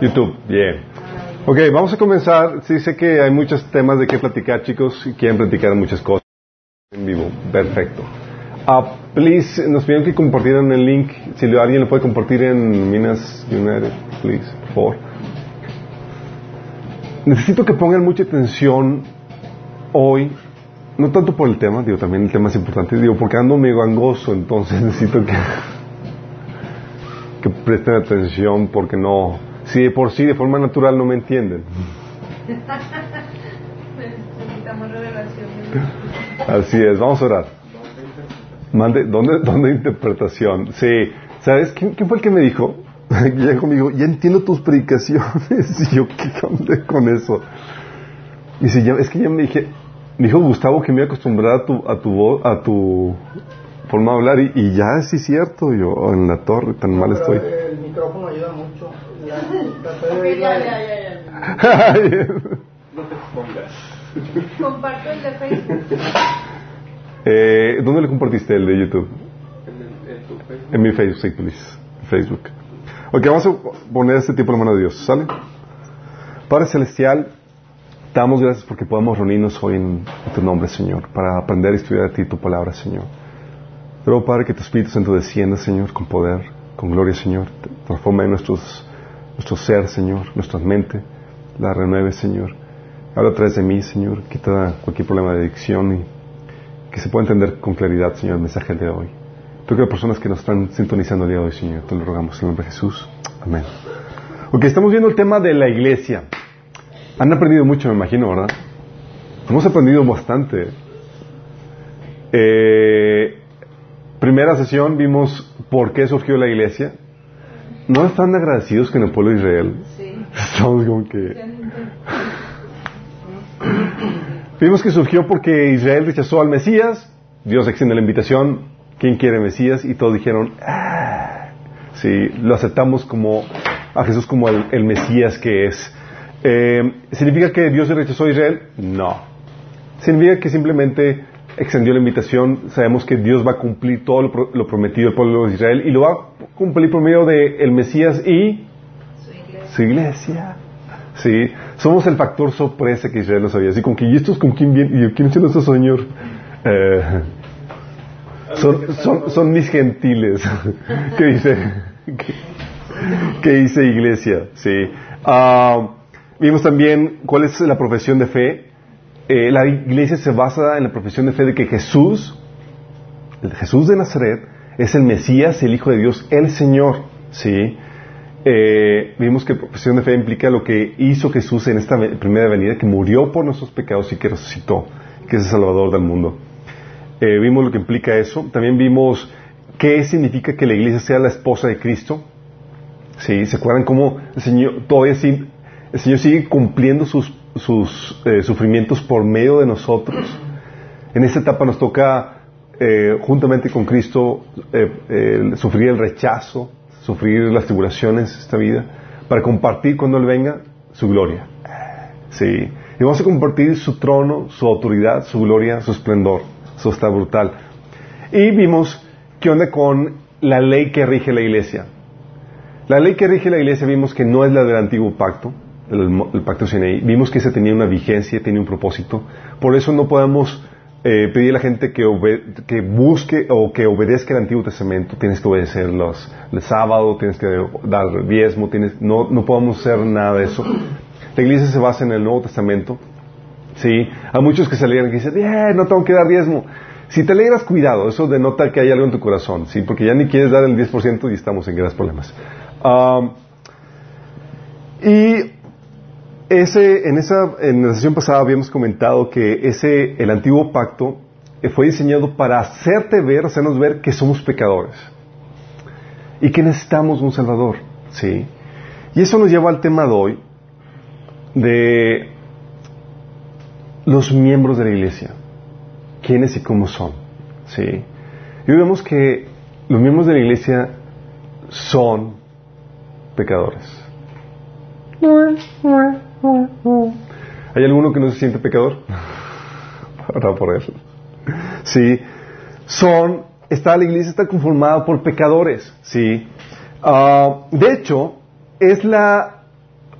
YouTube, bien. Ok, vamos a comenzar. Sí, sé que hay muchos temas de qué platicar, chicos, y quieren platicar muchas cosas en vivo. Perfecto. Ah, please, nos pidieron que compartieran el link. Si alguien lo puede compartir en Minas United, please, por favor. Necesito que pongan mucha atención hoy, no tanto por el tema, digo, también el tema es importante, digo, porque ando medio gangoso, entonces necesito que, que presten atención porque no, si de por sí de forma natural no me entienden. Así es, vamos a orar. Mande, ¿dónde, ¿Dónde interpretación? Sí, ¿sabes quién, quién fue el que me dijo? Llegó conmigo, ya entiendo tus predicaciones. Y yo, ¿qué onda con eso? Y dice, ya, es que ya me dije, me dijo Gustavo que me iba a acostumbrar a tu, a tu voz, a tu forma de hablar y, y ya sí es cierto, yo en la torre tan mal Pero estoy. El micrófono ayuda mucho. No te expongas. Comparto el de Facebook. eh, ¿Dónde le compartiste el de YouTube? En, el- en tu Facebook. En mi Facebook, sí, please. Facebook. Ok, vamos a poner este tipo en la mano de Dios, ¿sale? Padre Celestial, te damos gracias porque podemos reunirnos hoy en, en tu nombre, Señor, para aprender y estudiar de ti tu palabra, Señor. Pero, Padre, que tu Espíritu Santo descienda, Señor, con poder, con gloria, Señor. Transforma en nuestros, nuestro ser, Señor, nuestra mente, la renueve, Señor. Habla a través de mí, Señor, quita cualquier problema de adicción y que se pueda entender con claridad, Señor, el mensaje de hoy. Tú que las personas que nos están sintonizando el día de hoy, Señor, te lo rogamos en el nombre de Jesús. Amén. Ok, estamos viendo el tema de la iglesia. Han aprendido mucho, me imagino, ¿verdad? Hemos aprendido bastante. Eh, primera sesión vimos por qué surgió la iglesia. ¿No están agradecidos con el pueblo de Israel? Sí. Estamos como que... Vimos que surgió porque Israel rechazó al Mesías, Dios extiende la invitación, ¿quién quiere Mesías? Y todos dijeron, "Ah". sí, lo aceptamos como a Jesús como el, el Mesías que es. Eh, ¿Significa que Dios rechazó a Israel? No. Significa que simplemente extendió la invitación, sabemos que Dios va a cumplir todo lo, pro- lo prometido al pueblo de Israel y lo va a cumplir por medio del el Mesías y Su iglesia. su iglesia. Sí, somos el factor sorpresa que Israel no sabía. Así como que, ¿y estos con quién vienen? ¿Y yo, quién son estos señor? Eh, son, son, son mis gentiles. ¿Qué dice? ¿Qué, qué dice iglesia? Sí. Ah, vimos también cuál es la profesión de fe. Eh, la iglesia se basa en la profesión de fe de que Jesús, el Jesús de Nazaret, es el Mesías, el Hijo de Dios, el Señor. Sí. Eh, vimos que profesión de fe implica lo que hizo Jesús en esta primera venida, que murió por nuestros pecados y que resucitó, que es el Salvador del mundo. Eh, vimos lo que implica eso. También vimos qué significa que la iglesia sea la esposa de Cristo. Sí, ¿se acuerdan cómo el Señor todavía el Señor sigue cumpliendo sus, sus eh, sufrimientos por medio de nosotros? En esta etapa nos toca, eh, juntamente con Cristo, eh, sufrir el rechazo, sufrir las tribulaciones de esta vida, para compartir cuando Él venga su gloria. Sí. Y vamos a compartir su trono, su autoridad, su gloria, su esplendor. Eso está brutal. Y vimos qué onda con la ley que rige la iglesia. La ley que rige la iglesia vimos que no es la del antiguo pacto, el, pacto Sinaí. Vimos que ese tenía una vigencia, tenía un propósito. Por eso no podemos eh, pedir a la gente que, que busque o que obedezca el Antiguo Testamento. Tienes que obedecer los, el sábado, tienes que dar diezmo, tienes, no, no podemos hacer nada de eso. La iglesia se basa en el Nuevo Testamento. Sí, hay muchos que se alegran y dicen, "Eh, no tengo que dar diezmo. Si te alegras, cuidado, eso denota que hay algo en tu corazón, ¿sí? Porque ya ni quieres dar el 10% y estamos en graves problemas. Um, y ese, en esa, en la sesión pasada habíamos comentado que ese, el antiguo pacto eh, fue diseñado para hacerte ver, hacernos ver que somos pecadores y que necesitamos un Salvador, ¿sí? Y eso nos lleva al tema de hoy de los miembros de la iglesia, quiénes y cómo son, ¿sí? Y vemos que los miembros de la iglesia son pecadores. ¿Hay alguno que no se siente pecador? Para por eso. Sí. Son, está la iglesia está conformada por pecadores, sí. Ah, de hecho, es la...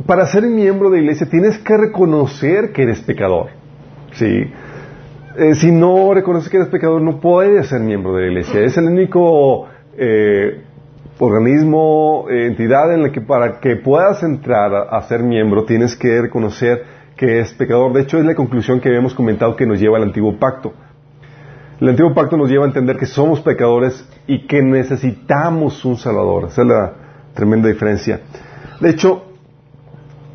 Para ser miembro de la iglesia tienes que reconocer que eres pecador. ¿Sí? Eh, si no reconoces que eres pecador, no puedes ser miembro de la iglesia. Es el único eh, organismo, eh, entidad en la que para que puedas entrar a, ser miembro tienes que reconocer que es pecador. De hecho, es la conclusión que habíamos comentado que nos lleva al antiguo pacto. El antiguo pacto nos lleva a entender que somos pecadores y que necesitamos un Salvador. Esa es la tremenda diferencia. De hecho,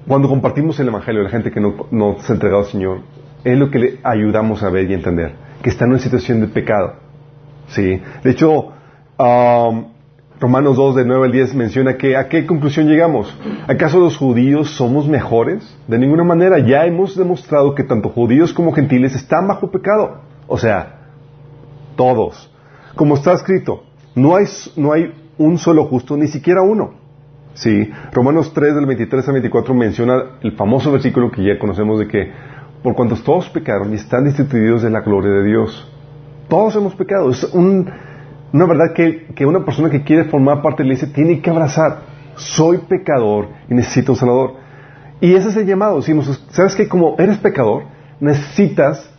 cuando compartimos el Evangelio a la gente que no, no se ha entregado al Señor, es lo que le ayudamos a ver y entender, que está en una situación de pecado. ¿Sí? De hecho, Romanos 2, de 9 al 10 menciona que a qué conclusión llegamos. ¿Acaso los judíos somos mejores? De ninguna manera. Ya hemos demostrado que tanto judíos como gentiles están bajo pecado. O sea, todos. Como está escrito, no hay, no hay un solo justo, ni siquiera uno. Sí, Romanos 3 del 23 al 24 menciona el famoso versículo que ya conocemos de que por cuantos todos pecaron y están destituidos de la gloria de Dios. Todos hemos pecado. Es un, una verdad que, que, una persona que quiere formar parte de la iglesia tiene que abrazar. Soy pecador y necesito un Salvador. Y ese es el llamado. Si ¿Sabes que Como eres pecador, necesitas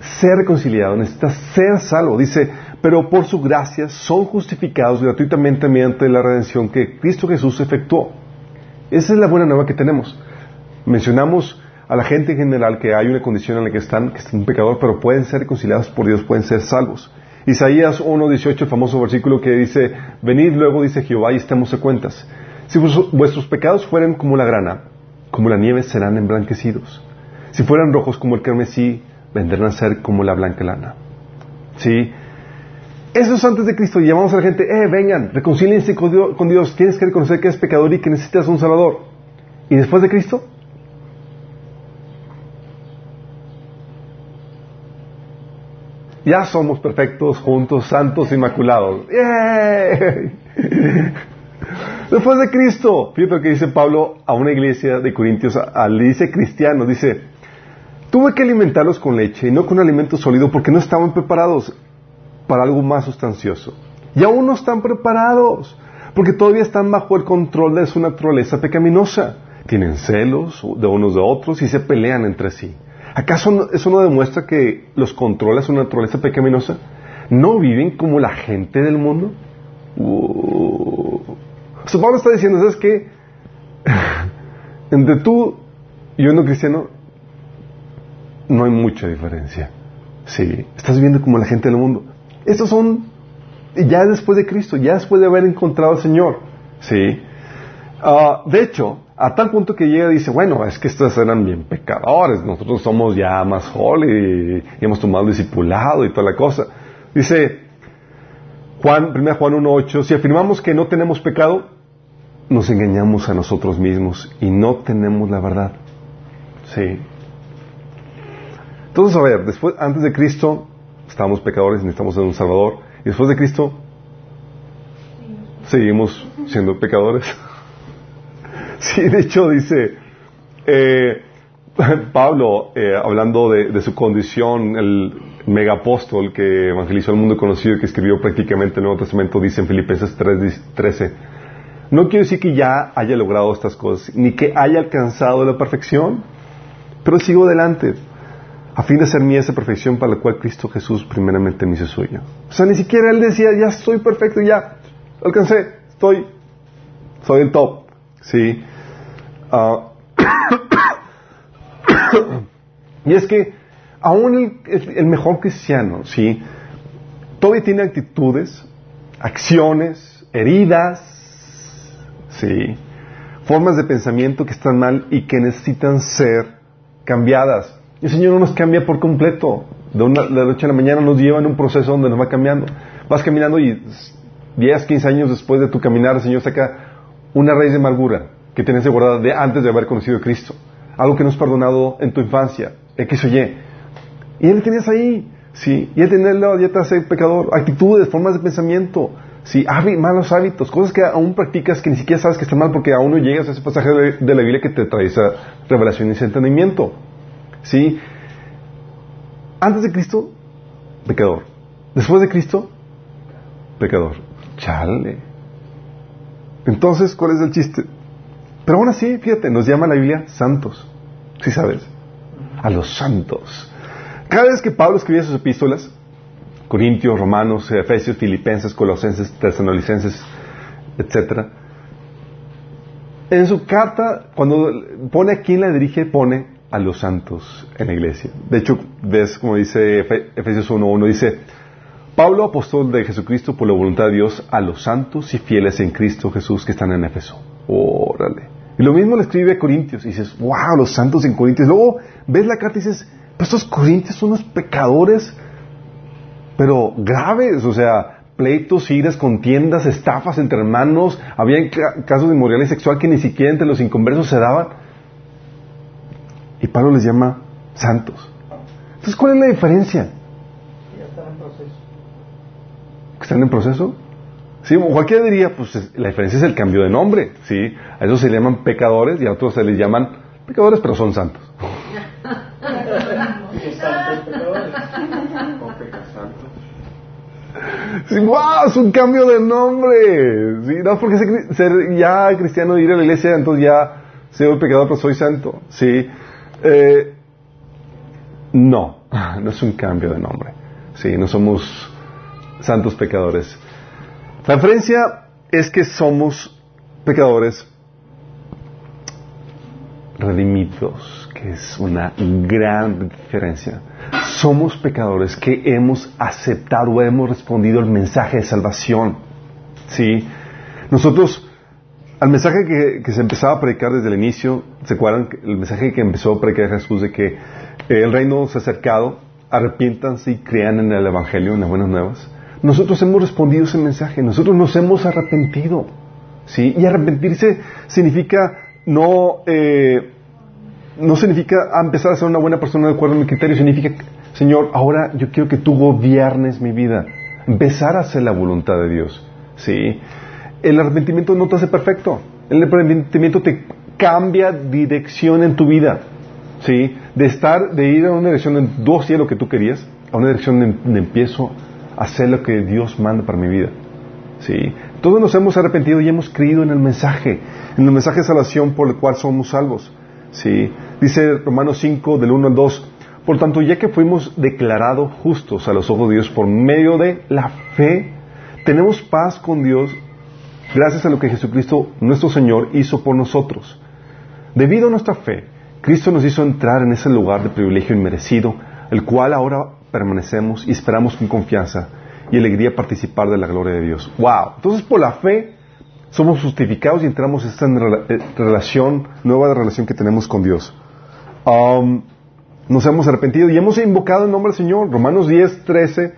ser reconciliado, necesitas ser salvo. Dice, pero por su gracia son justificados gratuitamente mediante la redención que Cristo Jesús efectuó. Esa es la buena nueva que tenemos. Mencionamos a la gente en general que hay una condición en la que están, que están un pecador, pero pueden ser reconciliados por Dios, pueden ser salvos. Isaías 1.18, el famoso versículo que dice, venid luego, dice Jehová, y estemos a cuentas. Si vuestros pecados fueran como la grana, como la nieve serán emblanquecidos. Si fueran rojos como el carmesí, vendrán a ser como la blanca lana. ¿Sí? Eso es antes de Cristo. Llamamos a la gente, eh, vengan, reconcíliense con Dios. Tienes que reconocer que eres pecador y que necesitas un Salvador. ¿Y después de Cristo? Ya somos perfectos, juntos, santos, inmaculados. ¡Yay! Después de Cristo, fíjate lo que dice Pablo a una iglesia de Corintios, al dice cristiano, dice, tuve que alimentarlos con leche y no con alimento sólido porque no estaban preparados para algo más sustancioso. Y aún no están preparados porque todavía están bajo el control de su naturaleza pecaminosa. Tienen celos de unos de otros y se pelean entre sí. ¿Acaso eso no demuestra que los controla su naturaleza pecaminosa? ¿No viven como la gente del mundo? Uh. O Pablo está diciendo, ¿sabes qué? Entre tú y uno cristiano no hay mucha diferencia. Sí, estás viviendo como la gente del mundo. Estos son ya después de Cristo, ya después de haber encontrado al Señor. Sí. Uh, de hecho, a tal punto que llega y dice, bueno, es que estos eran bien pecadores, nosotros somos ya más holy y, hemos tomado discipulado y toda la cosa. Dice Juan, 1 Juan 1.8, si afirmamos que no tenemos pecado, nos engañamos a nosotros mismos y no tenemos la verdad. Sí. Entonces, a ver, después, antes de Cristo, estábamos pecadores y necesitamos un Salvador. Y después de Cristo, seguimos siendo pecadores. Sí, de hecho dice eh, Pablo, eh, hablando de, su condición, el megapóstol que evangelizó al mundo conocido y que escribió prácticamente el Nuevo Testamento, dice en Filipenses 3.13, no quiero decir que ya haya logrado estas cosas, ni que haya alcanzado la perfección, pero sigo adelante, a fin de ser mía esa perfección para la cual Cristo Jesús primeramente me hizo suyo. O sea, ni siquiera él decía, ya estoy perfecto, ya, alcancé, estoy, soy el top. ¿Sí? Uh, y es que aún el, mejor cristiano, ¿sí? Todavía tiene actitudes, acciones, heridas, ¿sí? Formas de pensamiento que están mal y que necesitan ser cambiadas. El Señor no nos cambia por completo. De, una, de la noche a la mañana nos lleva en un proceso donde nos va cambiando. Vas caminando y 10, 15 años después de tu caminar, el Señor saca una raíz de amargura que tienes guardada de antes de haber conocido a Cristo. Algo que no has perdonado en tu infancia, X o Y. Y Él tenías ahí, ¿sí? Y Él la dieta de ser pecador, actitudes, formas de pensamiento, ¿sí? malos hábitos, cosas que aún practicas que ni siquiera sabes que están mal porque aún no llegas a ese pasaje de, de la Biblia que te trae esa revelación y ese entendimiento, ¿sí? Antes de Cristo, pecador. Después de Cristo, pecador. Chale. Entonces, ¿cuál es el chiste? Pero aún así, fíjate, nos llama la Biblia santos. ¿Sí sabes? A los santos. Cada vez que Pablo escribía sus epístolas, Corintios, Romanos, Efesios, Filipenses, Colosenses, Tesalonicenses, etcétera, en su carta, cuando pone a quién la dirige, pone a los santos en la iglesia. De hecho, ves como dice Efe- Efesios 1.1, dice, Pablo, apóstol de Jesucristo por la voluntad de Dios, a los santos y fieles en Cristo Jesús que están en Éfeso. Órale. Y lo mismo le escribe a Corintios y dices, wow, los santos en Corintios. Luego ves la carta y dices, pues estos Corintios son unos pecadores, pero graves, o sea, pleitos, iras, contiendas, estafas entre hermanos, había ca- casos de inmoralidad sexual que ni siquiera entre los inconversos se daban. Y Pablo les llama santos. Entonces, ¿cuál es la diferencia? Ya están en proceso. ¿Que ¿Están en proceso? Sí, cualquiera diría, pues es- la diferencia es el cambio de nombre, ¿sí? A esos se le llaman pecadores y a otros se les llaman pecadores, pero son santos. Sí, ¡Wow! Es un cambio de nombre. Sí, no porque ser, ser ya cristiano y ir a la iglesia, entonces ya soy pecador, pero soy santo. Sí. Eh, no, no es un cambio de nombre. Sí, no somos santos pecadores. La diferencia es que somos pecadores redimidos, que es una gran diferencia. Somos pecadores que hemos aceptado o hemos respondido al mensaje de salvación. ¿Sí? Nosotros, al mensaje que, se empezaba a predicar desde el inicio, ¿se acuerdan? El mensaje que empezó a predicar Jesús de que eh, el reino se ha acercado, arrepiéntanse y crean en el Evangelio, en las buenas nuevas. Nosotros hemos respondido ese mensaje, nosotros nos hemos arrepentido. ¿Sí? Y arrepentirse significa no, eh, no significa empezar a ser una buena persona de acuerdo a mi criterio, significa, Señor, ahora yo quiero que tú gobiernes mi vida, empezar a hacer la voluntad de Dios. ¿Sí? El arrepentimiento no te hace perfecto, el arrepentimiento te cambia dirección en tu vida. ¿Sí? De estar, de ir a una dirección donde tú hacías lo que tú querías, a una dirección donde empiezo hacer lo que Dios manda para mi vida. ¿Sí? Todos nos hemos arrepentido y hemos creído en el mensaje, en el mensaje de salvación por el cual somos salvos. ¿Sí? Dice Romanos 5, del 1 al 2. Por tanto, ya que fuimos declarados justos a los ojos de Dios por medio de la fe, tenemos paz con Dios gracias a lo que Jesucristo, nuestro Señor, hizo por nosotros. Debido a nuestra fe, Cristo nos hizo entrar en ese lugar de privilegio inmerecido, el cual ahora permanecemos y esperamos con confianza y alegría participar de la gloria de Dios. ¡Wow! Entonces, por la fe, somos justificados y entramos en esta eh, relación, nueva relación que tenemos con Dios. Um, nos hemos arrepentido y hemos invocado el nombre del Señor. Romanos 10, 13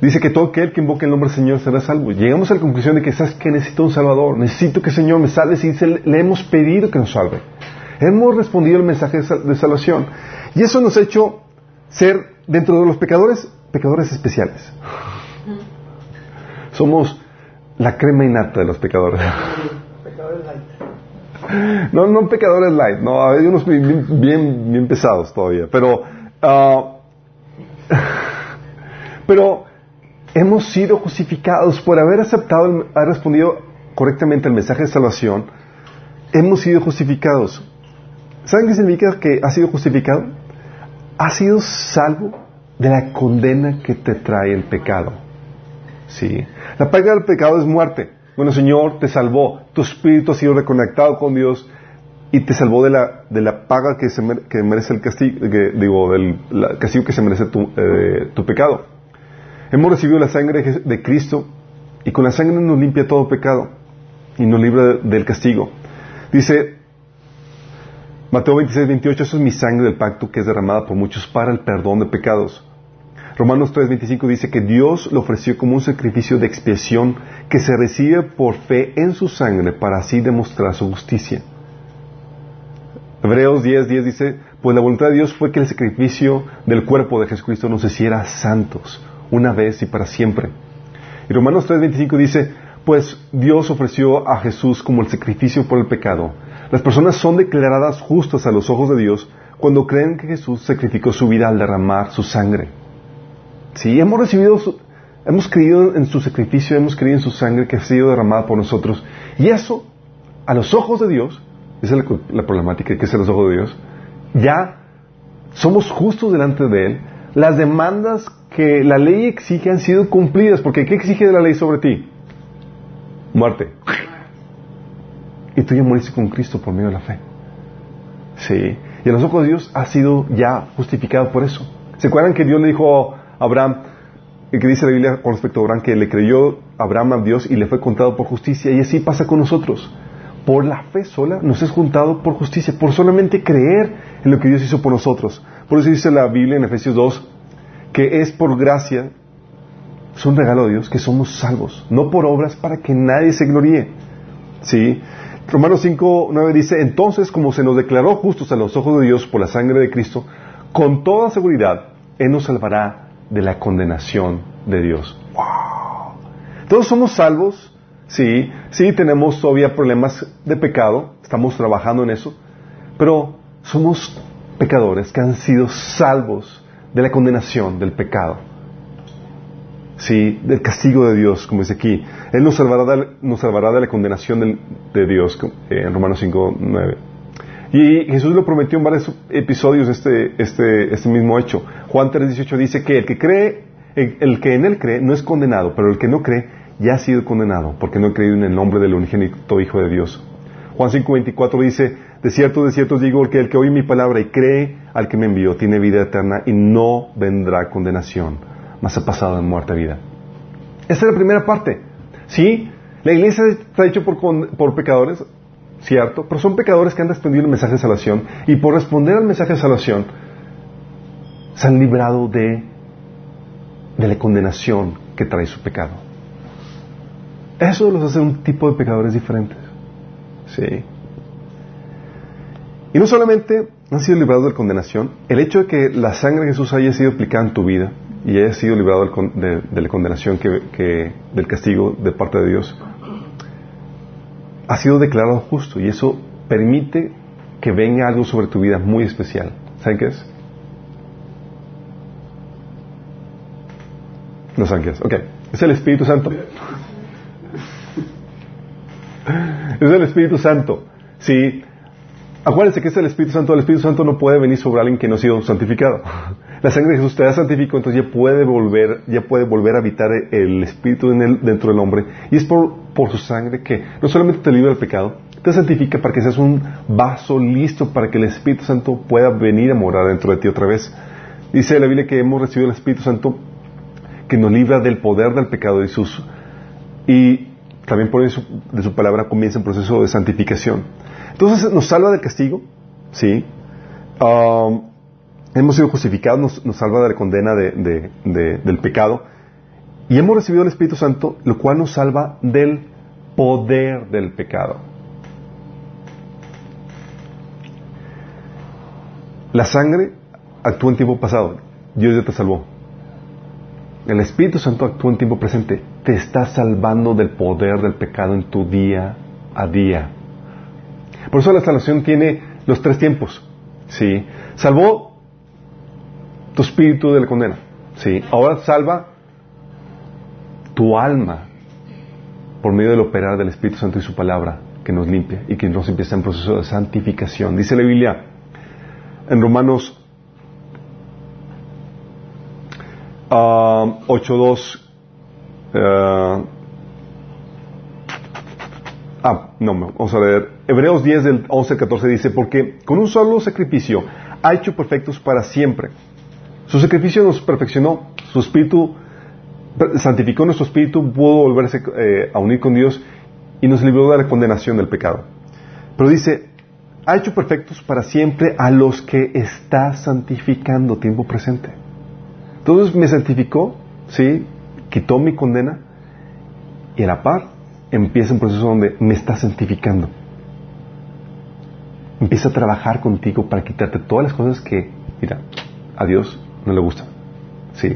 dice que todo aquel que invoque el nombre del Señor será salvo. Llegamos a la conclusión de que, ¿sabes que Necesito un Salvador. Necesito que el Señor me salve. Y le hemos pedido que nos salve. Hemos respondido el mensaje de salvación. Y eso nos ha hecho ser, dentro de los pecadores, pecadores especiales. Somos la crema innata de los pecadores. No, no pecadores light, no, hay unos bien, bien, pesados todavía, pero, ah, pero hemos sido justificados por haber aceptado, el- haber respondido correctamente al mensaje de salvación, hemos sido justificados. ¿Saben qué significa que ha sido justificado? Ha sido salvo de la condena que te trae el pecado. Sí. La paga del pecado es muerte. Bueno, Señor, te salvó. Tu espíritu ha sido reconectado con Dios y te salvó de la, de la paga que, se que merece el castigo, que- digo, del castigo que se merece tu, eh, tu pecado. Hemos recibido la sangre de, Cristo y con la sangre nos limpia todo pecado y nos libra de- del castigo. Dice Mateo 26, 28, eso es mi sangre del pacto que es derramada por muchos para el perdón de pecados. Romanos 3:25 dice que Dios lo ofreció como un sacrificio de expiación que se recibe por fe en su sangre para así demostrar su justicia. Hebreos 10:10 dice, pues la voluntad de Dios fue que el sacrificio del cuerpo de Jesucristo nos hiciera santos una vez y para siempre. Y Romanos 3:25 dice, pues Dios ofreció a Jesús como el sacrificio por el pecado. Las personas son declaradas justas a los ojos de Dios cuando creen que Jesús sacrificó su vida al derramar su sangre. Sí, hemos recibido, su- hemos creído en su sacrificio, hemos creído en su sangre que ha sido derramada por nosotros. Y eso a los ojos de Dios, esa es la, problemática que es a los ojos de Dios, ya somos justos delante de Él, las demandas que la ley exige han sido cumplidas, porque ¿qué exige de la ley sobre ti? Muerte. Y tú ya moriste con Cristo por medio de la fe. Sí. Y a los ojos de Dios ha sido ya justificado por eso. ¿Se acuerdan que Dios le dijo a Abraham, que dice la Biblia con respecto a Abraham, que le creyó Abraham a Dios y le fue contado por justicia? Y así pasa con nosotros. Por la fe sola nos es juntado por justicia, por solamente creer en lo que Dios hizo por nosotros. Por eso dice la Biblia en Efesios 2, que es por gracia, es un regalo de Dios, que somos salvos, no por obras para que nadie se gloríe. ¿Sí? Romanos 5, 9 dice, entonces como se nos declaró justos a los ojos de Dios por la sangre de Cristo, con toda seguridad, Él nos salvará de la condenación de Dios. ¡Wow! Todos somos salvos, sí, sí tenemos todavía problemas de pecado, estamos trabajando en eso, pero somos pecadores que han sido salvos de la condenación del pecado. Sí, del castigo de Dios, como dice aquí. Él nos salvará de, la condenación de Dios, eh, en Romanos 5, 9. Y Jesús lo prometió en varios episodios este, este, este mismo hecho. Juan 3, 18 dice que el que cree, el, que en él cree no es condenado, pero el que no cree ya ha sido condenado, porque no ha creído en el nombre del unigénito Hijo de Dios. Juan 5, 24 dice, de cierto, de cierto digo que el que oye mi palabra y cree al que me envió tiene vida eterna y no vendrá condenación, mas ha pasado de muerte a vida. Esa es la primera parte. ¿Sí? La iglesia está hecha por, por pecadores, cierto, pero son pecadores que han respondido el mensaje de salvación y por responder al mensaje de salvación se han librado de, de la condenación que trae su pecado. Eso los hace un tipo de pecadores diferentes. Sí. Y no solamente han sido librados de la condenación, el hecho de que la sangre de Jesús haya sido aplicada en tu vida y haya sido librado de, de la condenación, que, que- del castigo de parte de Dios, ha sido declarado justo y eso permite que venga algo sobre tu vida muy especial. ¿Saben qué es? No saben qué es. Ok. Es el Espíritu Santo. Es el Espíritu Santo. Sí. Acuérdense que es el Espíritu Santo. El Espíritu Santo no puede venir sobre alguien que no ha sido santificado. La sangre de Jesús te ha santificado, entonces ya puede volver, ya puede volver a habitar el Espíritu dentro del hombre. Y es por, por su sangre que no solamente te libra del pecado, te santifica para que seas un vaso listo para que el Espíritu Santo pueda venir a morar dentro de ti otra vez. Dice la Biblia que hemos recibido el Espíritu Santo que nos libra del poder del pecado y sus y también por eso de su palabra comienza el proceso de santificación. Entonces nos salva del castigo, sí. Um, hemos sido justificados, nos, salva de la condena de- de- de- del pecado y hemos recibido el Espíritu Santo, lo cual nos salva del poder del pecado. La sangre actúa en tiempo pasado, Dios ya te salvó. El Espíritu Santo actúa en tiempo presente. Te está salvando del poder del pecado en tu día a día. Por eso la salvación tiene los tres tiempos. ¿sí? Salvó tu espíritu de la condena. ¿sí? Ahora salva tu alma por medio del operar del Espíritu Santo y su palabra que nos limpia y que nos empieza en proceso de santificación. Dice la Biblia en Romanos Ah, 8.2. ah, ah, no, no, vamos a leer. Hebreos 10 del 11 al 14 dice, porque con un solo sacrificio ha hecho perfectos para siempre. Su sacrificio nos perfeccionó, su espíritu santificó nuestro espíritu, pudo volverse eh, a unir con Dios y nos libró de la condenación del pecado. Pero dice, ha hecho perfectos para siempre a los que está santificando tiempo presente. Entonces me santificó, ¿sí? Quitó mi condena y a la par empieza un proceso donde me está santificando. Empieza a trabajar contigo para quitarte todas las cosas que, mira, a Dios no le gustan. Sí.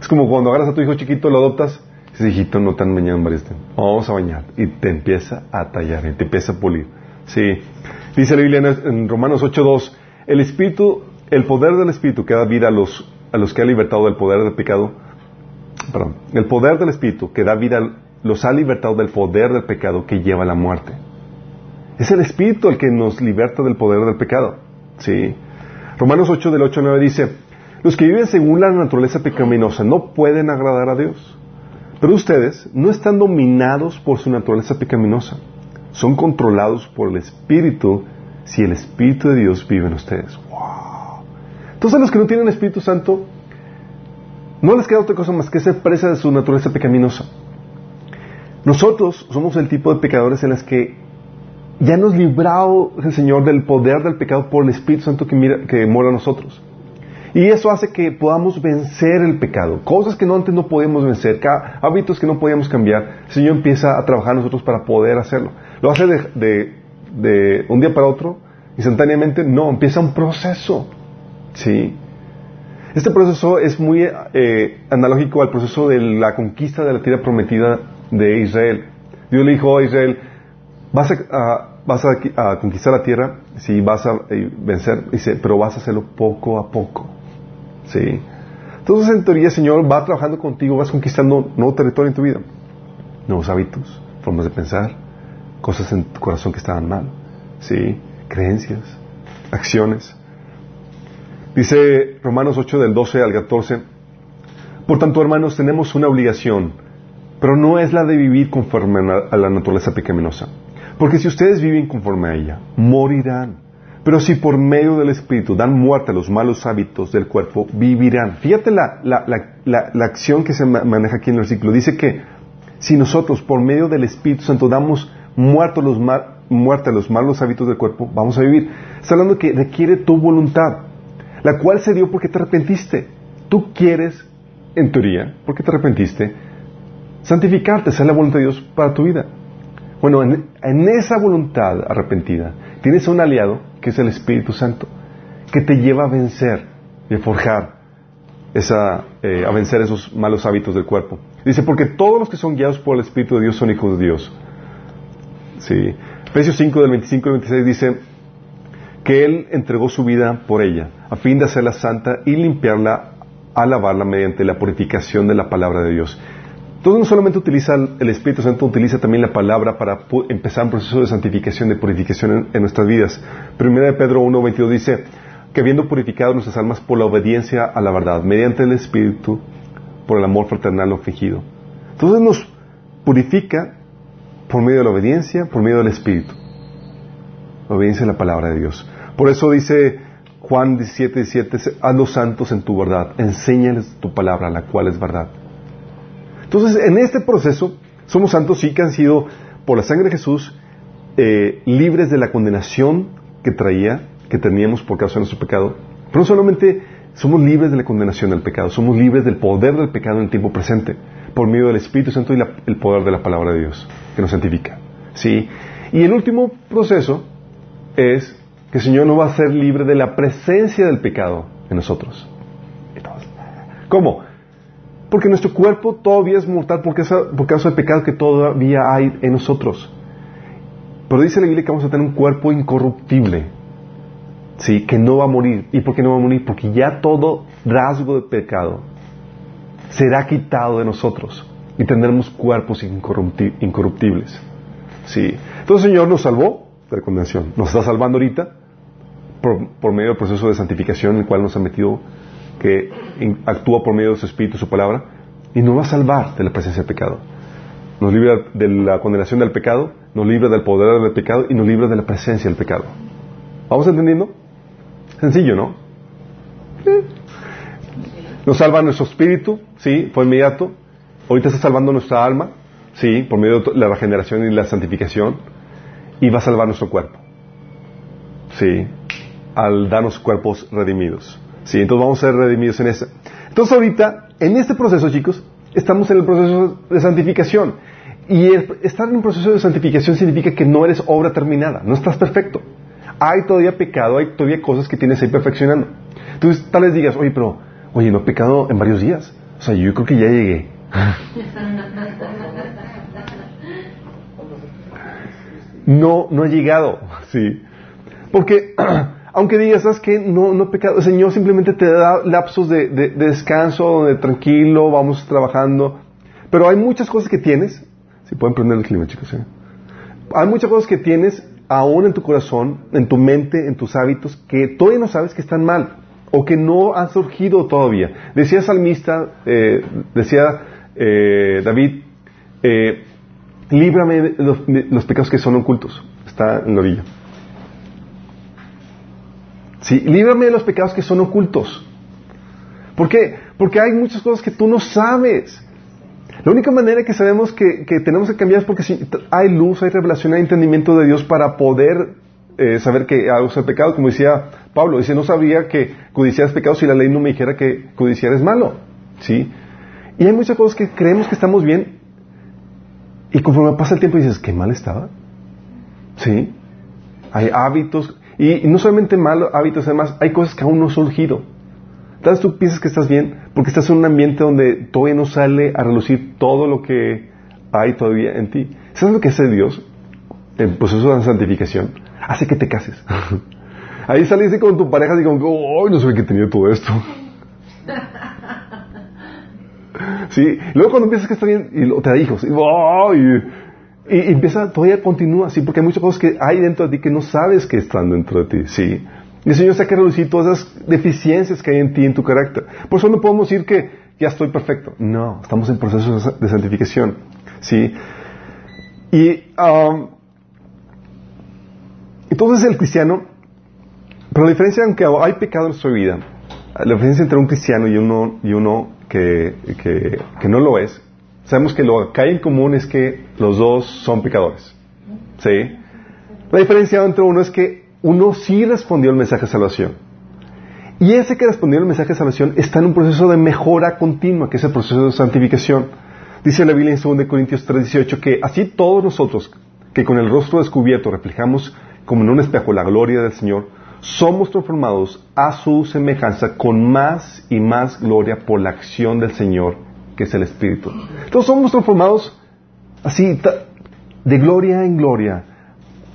Es como cuando agarras a tu hijo chiquito, lo adoptas, y dices, hijito, no tan mariste. Vamos a bañar. Y te empieza a tallar, y te empieza a pulir. Sí. Dice la Biblia en- Romanos 8.2, el Espíritu, el poder del Espíritu que da vida a los, a los que ha libertado del poder del pecado, perdón, el poder del Espíritu que da vida los ha libertado del poder del pecado que lleva a la muerte. Es el Espíritu el que nos liberta del poder del pecado. ¿sí? Romanos 8 del 8 al 9 dice, los que viven según la naturaleza pecaminosa no pueden agradar a Dios. Pero ustedes no están dominados por su naturaleza pecaminosa. Son controlados por el Espíritu si el Espíritu de Dios vive en ustedes. ¡Wow! Entonces los que no tienen Espíritu Santo, no les queda otra cosa más que ser presa de su naturaleza pecaminosa. Nosotros somos el tipo de pecadores en las que ya nos librado el Señor del poder del pecado por el Espíritu Santo que, mira, que mora en nosotros. Y eso hace que podamos vencer el pecado. Cosas que no, antes no podíamos vencer, hábitos que no podíamos cambiar. El Señor empieza a trabajar en nosotros para poder hacerlo. ¿Lo hace de, de, de un día para otro? Instantáneamente, no, empieza un proceso. ¿Sí? Este proceso es muy eh, analógico al proceso de la conquista de la tierra prometida de Israel. Dios le dijo a Israel, vas a, conquistar la tierra, sí, vas a eh, vencer, pero vas a hacerlo poco a poco. ¿Sí? Entonces, en teoría, el Señor va trabajando contigo, vas conquistando nuevo territorio en tu vida, nuevos hábitos, formas de pensar, cosas en tu corazón que estaban mal, ¿sí? Creencias, acciones. Dice Romanos 8 del 12 al 14, por tanto, hermanos, tenemos una obligación, pero no es la de vivir conforme a la naturaleza pecaminosa. Porque si ustedes viven conforme a ella, morirán. Pero si por medio del Espíritu dan muerte a los malos hábitos del cuerpo, vivirán. Fíjate la, la, la, la acción que se maneja aquí en el versículo. Dice que si nosotros por medio del Espíritu Santo damos muerte a los, muerte a los malos hábitos del cuerpo, vamos a vivir. Está hablando que requiere tu voluntad, la cual se dio porque te arrepentiste. Tú quieres, en teoría, porque te arrepentiste, santificarte, ser la voluntad de Dios para tu vida. Bueno, en, esa voluntad arrepentida tienes un aliado que es el Espíritu Santo, que te lleva a vencer y a forjar esa, eh, a vencer esos malos hábitos del cuerpo. Dice, porque todos los que son guiados por el Espíritu de Dios son hijos de Dios. Sí. Efesios 5 del 25 al 26 dice que Él entregó su vida por ella, a fin de hacerla santa y limpiarla, a lavarla mediante la purificación de la palabra de Dios. Entonces no solamente utiliza el Espíritu Santo, utiliza también la palabra para empezar un proceso de santificación, de purificación en, nuestras vidas. Primera de Pedro 1.22 dice que habiendo purificado nuestras almas por la obediencia a la verdad, mediante el Espíritu, por el amor fraternal no fingido. Entonces nos purifica por medio de la obediencia, por medio del Espíritu. Obediencia a la palabra de Dios. Por eso dice Juan 17, 17, haz los santos en tu verdad, enséñales tu palabra, la cual es verdad. Entonces, en este proceso, somos santos sí que han sido, por la sangre de Jesús, eh, libres de la condenación que traía, que teníamos por causa de nuestro pecado. Pero no solamente somos libres de la condenación del pecado, somos libres del poder del pecado en el tiempo presente, por medio del Espíritu Santo y el poder de la palabra de Dios, que nos santifica. ¿Sí? Y el último proceso es que el Señor nos va a hacer libre de la presencia del pecado en nosotros. ¿Cómo? Porque nuestro cuerpo todavía es mortal por causa, por causa del pecado que todavía hay en nosotros. Pero dice la Biblia que vamos a tener un cuerpo incorruptible. Sí, que no va a morir. ¿Y por qué no va a morir? Porque ya todo rasgo de pecado será quitado de nosotros y tendremos cuerpos incorruptibles. Sí. Entonces el Señor nos salvó de la condenación. Nos está salvando ahorita por, por medio del proceso de santificación en el cual nos ha metido que actúa por medio de su Espíritu, su palabra, y nos va a salvar de la presencia del pecado. Nos libra de la condenación del pecado, nos libra del poder del pecado y nos libra de la presencia del pecado. ¿Vamos entendiendo? Sencillo, ¿no? Nos salva nuestro espíritu, sí, fue inmediato. Ahorita está salvando nuestra alma, sí, por medio de la regeneración y la santificación. Y va a salvar nuestro cuerpo, sí, al darnos cuerpos redimidos. Sí, entonces vamos a ser redimidos en ese. Entonces ahorita, en este proceso, chicos, estamos en el proceso de santificación. Y estar en un proceso de santificación significa que no eres obra terminada, no estás perfecto. Hay todavía pecado, hay todavía cosas que tienes ahí perfeccionando. Entonces tal vez digas, oye, pero, oye, no he pecado en varios días. O sea, yo creo que ya llegué. No, no he llegado, sí. Porque aunque digas, ¿sabes qué? No, no pecado. El Señor simplemente te da lapsos de, descanso, de tranquilo, vamos trabajando. Pero hay muchas cosas que tienes, Si pueden prender el clima, chicos. ¿eh? Hay muchas cosas que tienes aún en tu corazón, en tu mente, en tus hábitos, que todavía no sabes que están mal o que no han surgido todavía. Decía salmista, eh, decía eh, David, eh, líbrame de los, de los pecados que son ocultos. Está en la orilla. Sí, líbrame de los pecados que son ocultos. ¿Por qué? Porque hay muchas cosas que tú no sabes. La única manera que sabemos que, que tenemos que cambiar es porque si hay luz, hay revelación, hay entendimiento de Dios para poder eh, saber que algo es el pecado. Como decía Pablo, dice, no sabía que codiciar es pecado si la ley no me dijera que codiciar es malo. ¿Sí? Y hay muchas cosas que creemos que estamos bien y conforme pasa el tiempo dices, qué mal estaba. ¿Sí? Hay hábitos, y, no solamente malos hábitos, además hay cosas que aún no han surgido. Tal vez tú piensas que estás bien porque estás en un ambiente donde todavía no sale a relucir todo lo que hay todavía en ti. ¿Sabes lo que hace Dios? El proceso de santificación. Hace que te cases. Ahí saliste con tu pareja y como, ¡ay, no sabía que tenía todo esto! Sí, luego cuando empiezas que está bien, y te da hijos, y, ¡ay! y, y empieza, todavía continúa, sí, porque hay muchas cosas que hay dentro de ti que no sabes que están dentro de ti, sí. Y el Señor saca a reducir todas esas deficiencias que hay en ti, en tu carácter. Por eso no podemos decir que ya estoy perfecto. No, estamos en proceso de santificación, sí. Y um, entonces el cristiano, pero la diferencia, aunque hay pecado en nuestra vida, la diferencia entre un cristiano y uno, y uno que, que no lo es, sabemos que lo que hay en común es que los dos son pecadores. ¿Sí? La diferencia entre uno es que uno sí respondió al mensaje de salvación. Y ese que respondió al mensaje de salvación está en un proceso de mejora continua, que es el proceso de santificación. Dice la Biblia en 2 Corintios 3:18 que así todos nosotros, que con el rostro descubierto reflejamos como en un espejo la gloria del Señor, somos transformados a su semejanza con más y más gloria por la acción del Señor, que es el Espíritu. Entonces somos transformados así, de gloria en gloria,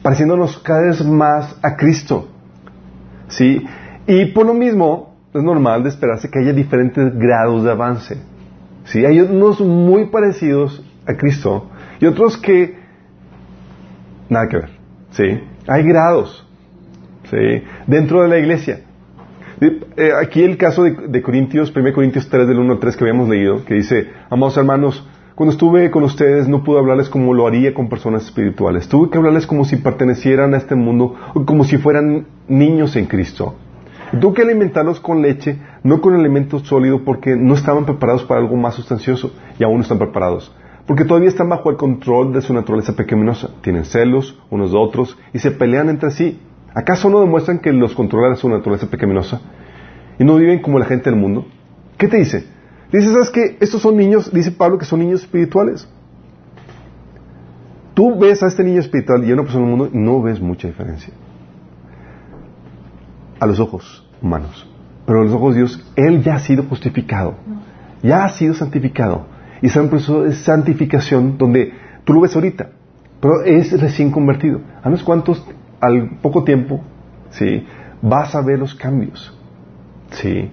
pareciéndonos cada vez más a Cristo. ¿Sí? Y por lo mismo, es normal de esperarse que haya diferentes grados de avance. ¿Sí? Hay unos muy parecidos a Cristo y otros que nada que ver. ¿Sí? Hay grados. ¿Sí? Dentro de la iglesia. Eh, aquí el caso de, de, Corintios, 1 Corintios 3 del 1 al 3 que habíamos leído, que dice, amados hermanos, cuando estuve con ustedes no pude hablarles como lo haría con personas espirituales. Tuve que hablarles como si pertenecieran a este mundo, como si fueran niños en Cristo. Tuve que alimentarlos con leche, no con alimento sólido, porque no estaban preparados para algo más sustancioso, y aún no están preparados. Porque todavía están bajo el control de su naturaleza pecaminosa. Tienen celos unos de otros y se pelean entre sí. ¿Acaso no demuestran que los controla su naturaleza pecaminosa? ¿Y no viven como la gente del mundo? ¿Qué te dice? Dice, ¿sabes qué? Estos son niños, dice Pablo, que son niños espirituales. Tú ves a este niño espiritual y a una persona del mundo y no ves mucha diferencia. A los ojos humanos. Pero a los ojos de Dios, Él ya ha sido justificado. Ya ha sido santificado. Y está en proceso de santificación donde tú lo ves ahorita. Pero es recién convertido. A unos cuantos al poco tiempo, ¿sí? Vas a ver los cambios, ¿sí?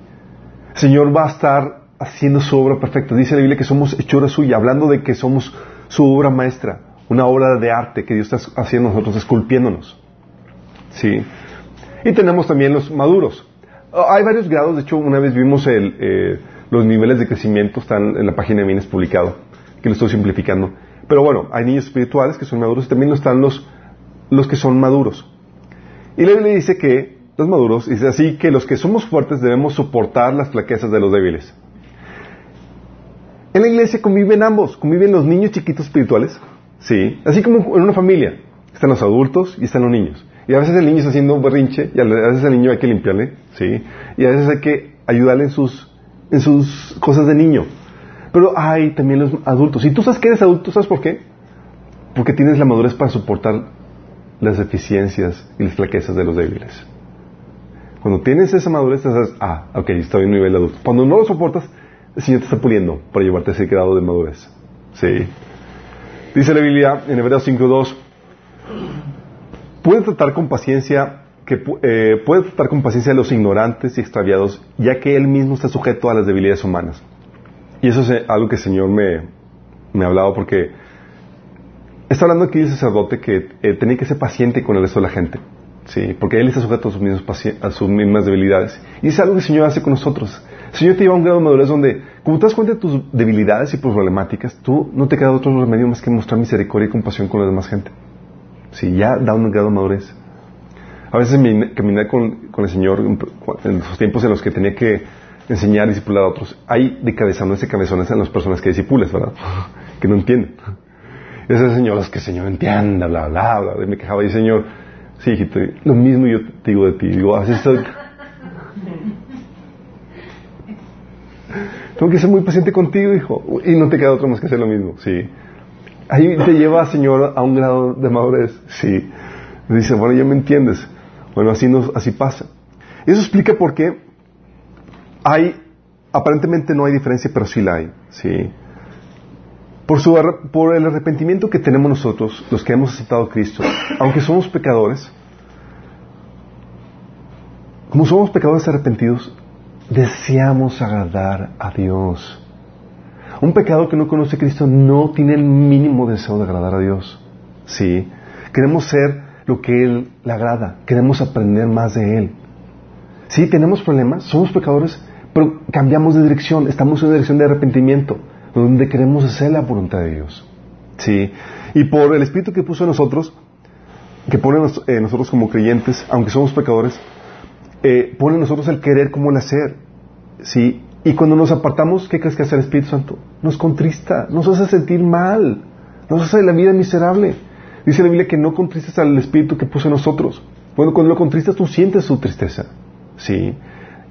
El Señor va a estar haciendo su obra perfecta. Dice la Biblia que somos hechura suya, hablando de que somos su obra maestra, una obra de arte que Dios está haciendo nosotros, esculpiéndonos, ¿sí? Y tenemos también los maduros. Hay varios grados, de hecho, una vez vimos el, eh, los niveles de crecimiento, están en la página de Mines publicado, que lo estoy simplificando. Pero bueno, hay niños espirituales que son maduros y también están los los que son maduros. Y la Biblia dice que los maduros, dice así, que los que somos fuertes debemos soportar las flaquezas de los débiles. En la iglesia conviven ambos, conviven los niños chiquitos espirituales, sí, así como en una familia. Están los adultos y están los niños. Y a veces el niño está haciendo un berrinche y a veces el niño hay que limpiarle, sí, y a veces hay que ayudarle en sus, en sus cosas de niño. Pero hay también los adultos. Y tú sabes que eres adulto, ¿sabes por qué? Porque tienes la madurez para soportar las deficiencias y las flaquezas de los débiles. Cuando tienes esa madurez, sabes, ah, ok, estoy en un nivel adulto. Cuando no lo soportas, el Señor te está puliendo para llevarte a ese grado de madurez. Sí. Dice la Biblia en Hebreos 5.2, puede tratar con paciencia que eh, puede tratar con paciencia a los ignorantes y extraviados, ya que él mismo está sujeto a las debilidades humanas. Y eso es algo que el Señor me, me ha hablado porque está hablando aquí el sacerdote que eh, tenía que ser paciente con el resto de la gente. Sí, porque él está sujeto a sus, mismos a sus mismas debilidades. Y es algo que el Señor hace con nosotros. El Señor te lleva a un grado de madurez donde, como te das cuenta de tus debilidades y problemáticas, tú no te queda otro remedio más que mostrar misericordia y compasión con la demás gente. Sí, ya da un grado de madurez. A veces mi- caminar con, con el Señor en los tiempos en los que tenía que enseñar, discipular a otros, hay de cabezones y cabezones en las personas que discipules, ¿verdad? Que no entienden. Ese Señor, es que Señor entienda, bla, bla, bla. Y me quejaba y Señor, sí, hijito, lo mismo yo te digo de ti. Digo, así estoy. Tengo que ser muy paciente contigo, hijo. Y no te queda otro más que hacer lo mismo, sí. Ahí te lleva, Señor, a un grado de madurez, sí. Dice, bueno, ya me entiendes. Bueno, así, nos, así pasa. Eso explica por qué hay, aparentemente no hay diferencia, pero sí la hay, sí. Por, su, por el arrepentimiento que tenemos nosotros, los que hemos aceptado a Cristo, aunque somos pecadores, como somos pecadores arrepentidos, deseamos agradar a Dios. Un pecador que no conoce a Cristo no tiene el mínimo deseo de agradar a Dios. Sí. Queremos ser lo que Él le agrada. Queremos aprender más de Él. Sí, tenemos problemas, somos pecadores, pero cambiamos de dirección. Estamos en una dirección de arrepentimiento, donde queremos hacer la voluntad de Dios. Sí. Y por el Espíritu que puso en nosotros, que pone en en nosotros como creyentes, aunque somos pecadores, eh, pone en nosotros el querer como el hacer. ¿Sí? Y cuando nos apartamos, ¿qué crees que hace el Espíritu Santo? Nos contrista, nos hace sentir mal, nos hace la vida miserable. Dice la Biblia que no contristes al Espíritu que puso en nosotros. Bueno, cuando lo contristas tú sientes su tristeza. ¿Sí?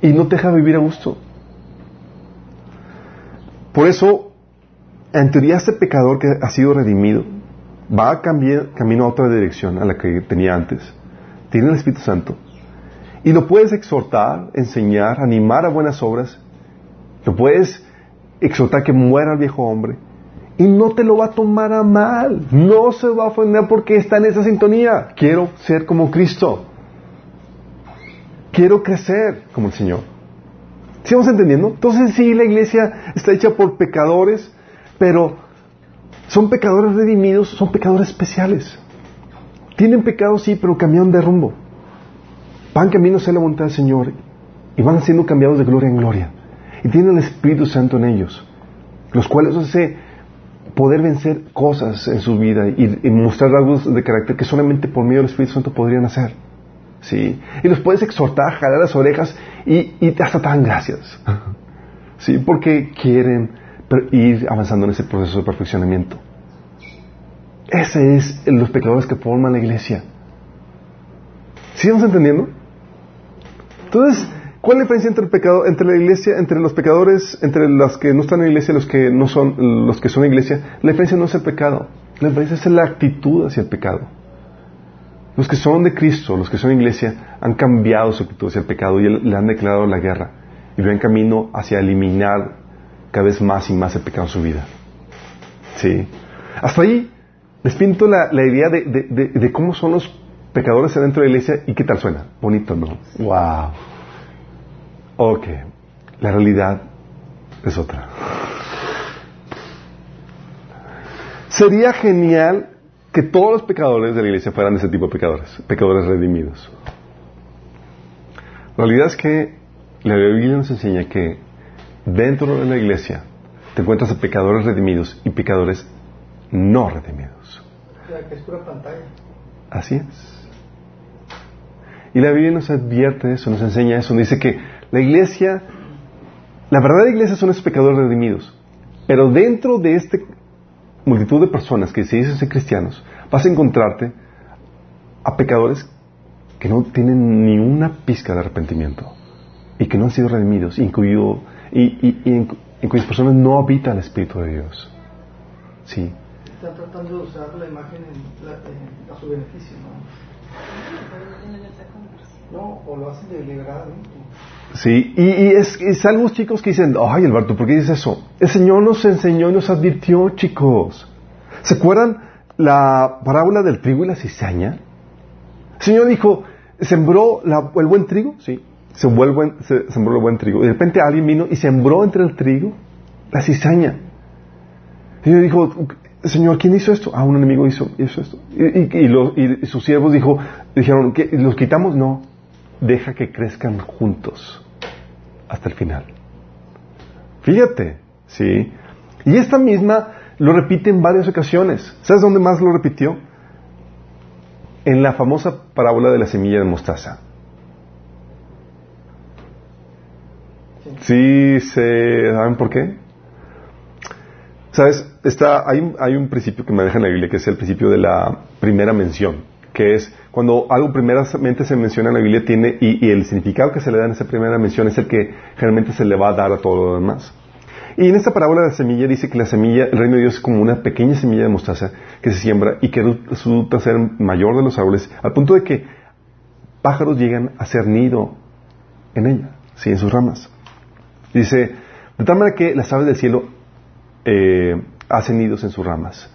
Y no te deja vivir a gusto. Por eso, en teoría, este pecador que ha sido redimido va a cambiar camino a otra dirección a la que tenía antes. Tiene el Espíritu Santo. Y lo puedes exhortar, enseñar, animar a buenas obras. Lo puedes exhortar que muera el viejo hombre. Y no te lo va a tomar a mal. No se va a ofender porque está en esa sintonía. Quiero ser como Cristo. Quiero crecer como el Señor. ¿Sí vamos entendiendo? Entonces sí, la iglesia está hecha por pecadores, pero son pecadores redimidos, son pecadores especiales. Tienen pecado, sí, pero cambian de rumbo. Van camino hacia la voluntad del Señor y van siendo cambiados de gloria en gloria. Y tienen el Espíritu Santo en ellos, los cuales hace poder vencer cosas en su vida y, y mostrar rasgos de carácter que solamente por medio del Espíritu Santo podrían hacer. ¿Sí? Y los puedes exhortar, jalar las orejas y, y hasta te dan gracias. ¿Sí? Porque quieren per- ir avanzando en ese proceso de perfeccionamiento. Ese es los pecadores que forman la iglesia. ¿Sí entendiendo? Entonces, ¿cuál es la diferencia entre el pecado, entre la iglesia, entre los pecadores, entre los que no están en la iglesia y los que no son, los que son iglesia? La diferencia no es el pecado, la diferencia es la actitud hacia el pecado. Los que son de Cristo, los que son iglesia, han cambiado su actitud hacia el pecado y le han declarado la guerra y ven camino hacia eliminar cada vez más y más el pecado en su vida. Sí. Hasta ahí les pinto la, la idea de, de- cómo son los pecadores adentro de la iglesia y qué tal suena. Bonito, ¿no? Wow. Ok. La realidad es otra. Sería genial que todos los pecadores de la iglesia fueran de ese tipo de pecadores, pecadores redimidos. La realidad es que la Biblia nos enseña que dentro de la iglesia te encuentras a pecadores redimidos y pecadores no redimidos. Es pura pantalla. Así es. Y la Biblia nos advierte eso, nos enseña eso, nos dice que la iglesia, la verdadera iglesia son esos pecadores redimidos, pero dentro de esta multitud de personas que se dicen ser cristianos, vas a encontrarte a pecadores que no tienen ni una pizca de arrepentimiento y que no han sido redimidos, cuyo- y, y- y en, en cuyas personas no habita el Espíritu de Dios. Sí. Están tratando de usar la imagen en la- en- a su beneficio, ¿no? No, o lo hacen deliberadamente. Sí, y, y es, es algo chicos que dicen, ay Alberto, ¿por qué dices eso? El Señor nos enseñó y nos advirtió, chicos. ¿Se acuerdan la parábola del trigo y la cizaña? El Señor dijo, ¿sembró la- el buen trigo? Sí, sembró el buen, se- sembró el buen trigo. Y de repente alguien vino y sembró entre el trigo la cizaña. Y Dios dijo, Señor, ¿quién hizo esto? Ah, un enemigo hizo, hizo esto. Y, sus siervos dijo, dijeron, ¿qué, ¿los quitamos? No, deja que crezcan juntos hasta el final. Fíjate, ¿sí? Y esta misma lo repite en varias ocasiones. ¿Sabes dónde más lo repitió? En la famosa parábola de la semilla de mostaza. Sí, se, ¿saben por qué? ¿Sabes? Está, hay, hay un principio que me deja en la Biblia, que es el principio de la primera mención, que es cuando algo primeramente se menciona en la Biblia tiene, y, y el significado que se le da en esa primera mención es el que generalmente se le va a dar a todo lo demás. Y en esta parábola de la semilla dice que la semilla, el reino de Dios es como una pequeña semilla de mostaza que se siembra y que resulta ser mayor de los árboles, al punto de que pájaros llegan a ser nido en ella, sí, en sus ramas. Dice, de tal manera que las aves del cielo eh, hacen nidos en sus ramas.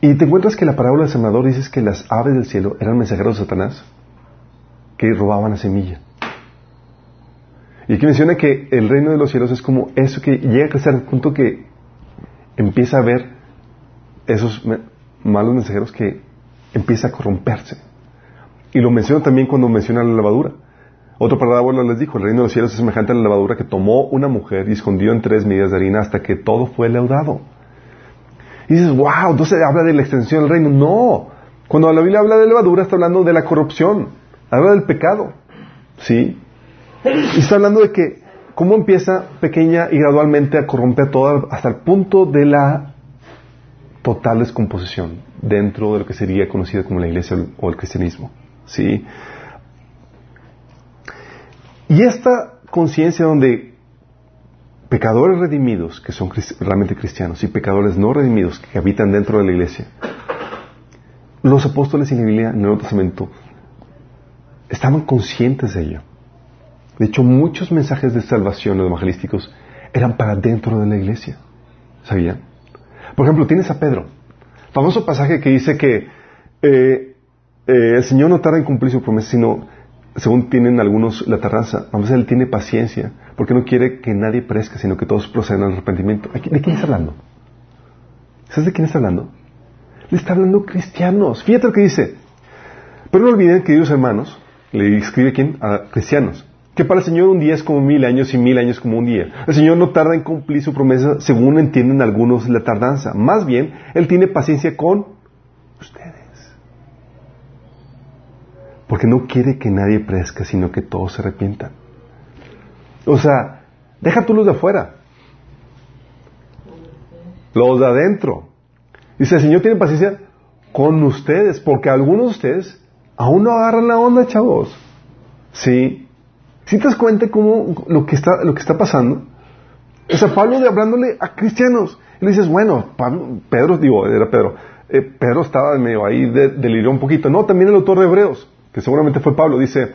Y te encuentras que la parábola del sembrador dices que las aves del cielo eran mensajeros de Satanás que robaban la semilla. Y aquí menciona que el reino de los cielos es como eso que llega a crecer al punto que empieza a ver esos malos mensajeros que empieza a corromperse. Y lo menciona también cuando menciona la levadura. Otra parábola les dijo, el reino de los cielos es semejante a la levadura que tomó una mujer y escondió en tres medidas de harina hasta que todo fue leudado. Y dices, wow, entonces habla de la extensión del reino. No, cuando la Biblia habla de levadura está hablando de la corrupción, habla del pecado. ¿Sí? Y está hablando de que cómo empieza pequeña y gradualmente a corromper todo hasta el punto de la total descomposición dentro de lo que sería conocido como la iglesia o el cristianismo. ¿Sí? Y esta conciencia donde pecadores redimidos, que son realmente cristianos, y pecadores no redimidos, que habitan dentro de la iglesia, los apóstoles y la Biblia en el Nuevo Testamento estaban conscientes de ello. De hecho, muchos mensajes de salvación los evangelísticos eran para dentro de la iglesia. ¿Sabían? Por ejemplo, tienes a Pedro. Famoso pasaje que dice que eh, eh, el Señor no tarda en cumplir su promesa, sino, según tienen algunos la tardanza, vamos a Él tiene paciencia, porque no quiere que nadie perezca, sino que todos procedan al arrepentimiento. ¿De quién está hablando? ¿Sabes de quién está hablando? Le está hablando cristianos. Fíjate lo que dice. Pero no olviden, queridos hermanos, le escribe quién? A cristianos. Que para el Señor un día es como mil años y mil años como un día. El Señor no tarda en cumplir su promesa según entienden algunos la tardanza. Más bien, Él tiene paciencia con ustedes. Porque no quiere que nadie perezca, sino que todos se arrepientan. O sea, deja tú los de afuera. Los de adentro. Dice, el Señor tiene paciencia con ustedes, porque algunos de ustedes aún no agarran la onda, chavos. ¿Sí? ¿Sí te das cuenta cómo lo que está, lo que está pasando? O Pablo de hablándole a cristianos. Y le dices, bueno, Pedro, digo, era Pedro. eh, Pedro estaba medio ahí, de, deliró un poquito. No, también el autor de Hebreos, que seguramente fue Pablo, dice,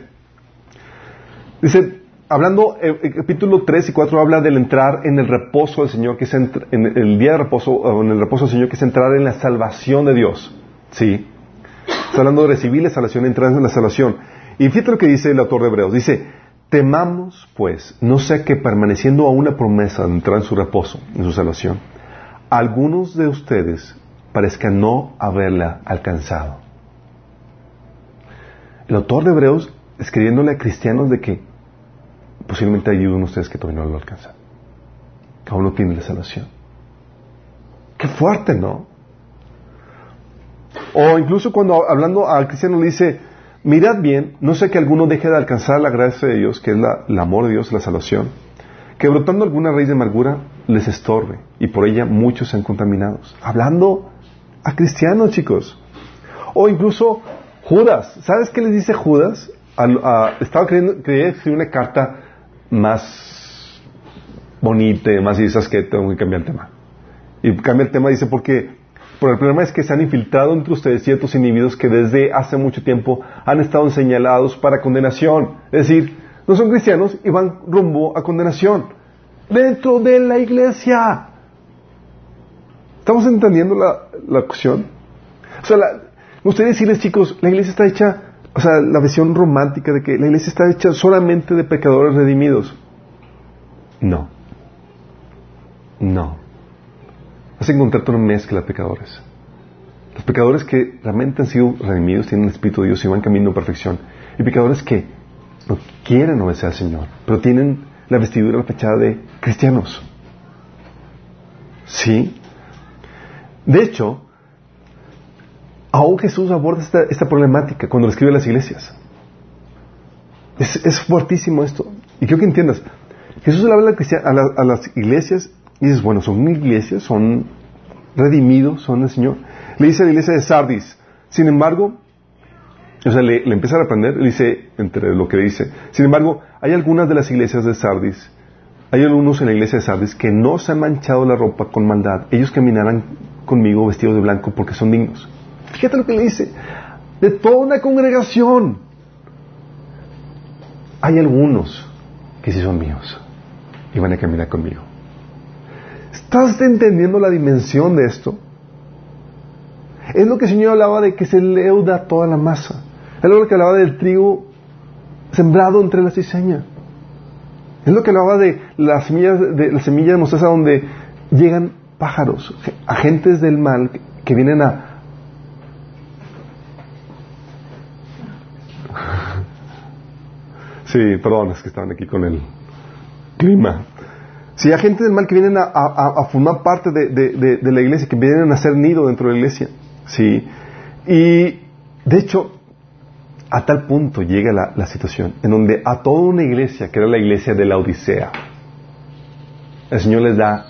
dice, hablando, eh, el capítulo 3 y 4 habla del entrar en el reposo del Señor, que es en el día de reposo, o en el reposo del Señor, que es entrar en la salvación de Dios. ¿Sí? Está hablando de recibir la salvación, entrar en la salvación. Y fíjate lo que dice el autor de Hebreos. Dice, temamos pues, no sea que permaneciendo a una promesa de entrar en su reposo, en su salvación, algunos de ustedes parezcan no haberla alcanzado. El autor de Hebreos escribiéndole a cristianos de que posiblemente hay uno de ustedes que todavía no lo alcanza. Que aún no tiene la salvación. Qué fuerte, ¿no? O incluso cuando hablando al cristiano le dice, mirad bien, no sé que alguno deje de alcanzar la gracia de Dios, que es la, el amor de Dios, la salvación, que brotando alguna raíz de amargura les estorbe y por ella muchos sean contaminados. Hablando a cristianos, chicos. O incluso Judas. ¿Sabes qué les dice Judas? A- estaba queriendo, quería escribir una carta más bonita, más y esas que tengo que cambiar el tema. Y cambia el tema, dice, porque por el problema es que se han infiltrado entre ustedes ciertos individuos que desde hace mucho tiempo han estado señalados para condenación. Es decir, no son cristianos y van rumbo a condenación. Dentro de la iglesia. ¿Estamos entendiendo la, la? O sea, la- me gustaría decirles, chicos, la iglesia está hecha, o sea, la visión romántica de que la iglesia está hecha solamente de pecadores redimidos. No. No. vas a encontrarte una mezcla de pecadores. Los pecadores que realmente han sido redimidos, tienen el Espíritu de Dios y van camino a perfección. Y pecadores que no quieren obedecer al Señor, pero tienen la vestidura, la fachada de cristianos. ¿Sí? De hecho, aún Jesús aborda esta, esta problemática cuando le escribe a las iglesias. Es, es fuertísimo esto. Y quiero que entiendas. Jesús le habla a, la- las iglesias y dices, bueno, son iglesias, son redimidos, son el Señor. Le dice a la iglesia de Sardis, sin embargo, o sea, le, le empieza a reprender, le dice, entre lo que dice, sin embargo, hay algunas de las iglesias de Sardis, hay algunos en la iglesia de Sardis que no se han manchado la ropa con maldad. Ellos caminarán conmigo vestidos de blanco porque son dignos. Fíjate lo que le dice. De toda una congregación. Hay algunos que sí son míos y van a caminar conmigo. ¿Estás entendiendo la dimensión de esto? Es lo que el Señor hablaba de que se leuda toda la masa. Es lo que hablaba del trigo sembrado entre la cizaña. Es lo que hablaba de las semillas de la de mostaza donde llegan pájaros, agentes del mal que vienen a Sí, perdón, es que estaban aquí con el clima. Sí, agentes del mal que vienen a, formar parte de la iglesia, que vienen a hacer nido dentro de la iglesia. Sí. Y, de hecho, a tal punto llega la, la situación en donde a toda una iglesia, que era la iglesia de la Odisea, el Señor les da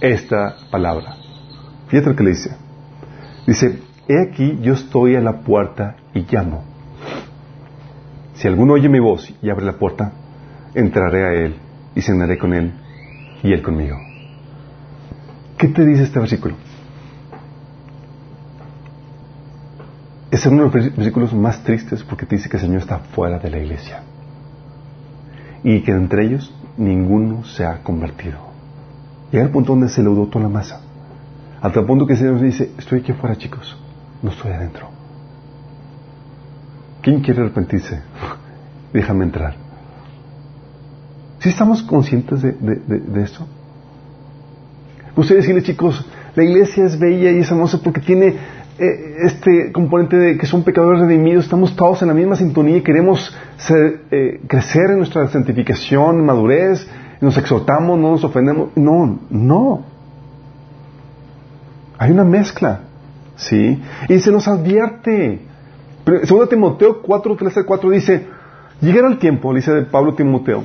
esta palabra. Fíjate lo que le dice. Dice, he aquí yo estoy a la puerta y llamo. Si alguno oye mi voz y abre la puerta, entraré a él y cenaré con él y él conmigo. ¿Qué te dice este versículo? Es uno de los vers- versículos más tristes porque te dice que el Señor está fuera de la iglesia y que entre ellos ninguno se ha convertido. Llega el punto donde se leudó toda la masa. Hasta el punto que el Señor dice, estoy aquí afuera chicos, no estoy adentro. ¿Quién quiere arrepentirse? Déjame entrar. ¿Sí estamos conscientes de, de, esto? Ustedes decirle, chicos, la iglesia es bella y es hermosa porque tiene eh, este componente de que son pecadores redimidos, estamos todos en la misma sintonía y queremos eh, crecer en nuestra santificación, madurez, nos exhortamos, no nos ofendemos. No, no. Hay una mezcla, ¿sí? Y se nos advierte. Pero, segundo Timoteo 4, 3 al 4 dice, llegará el tiempo, dice de Pablo Timoteo,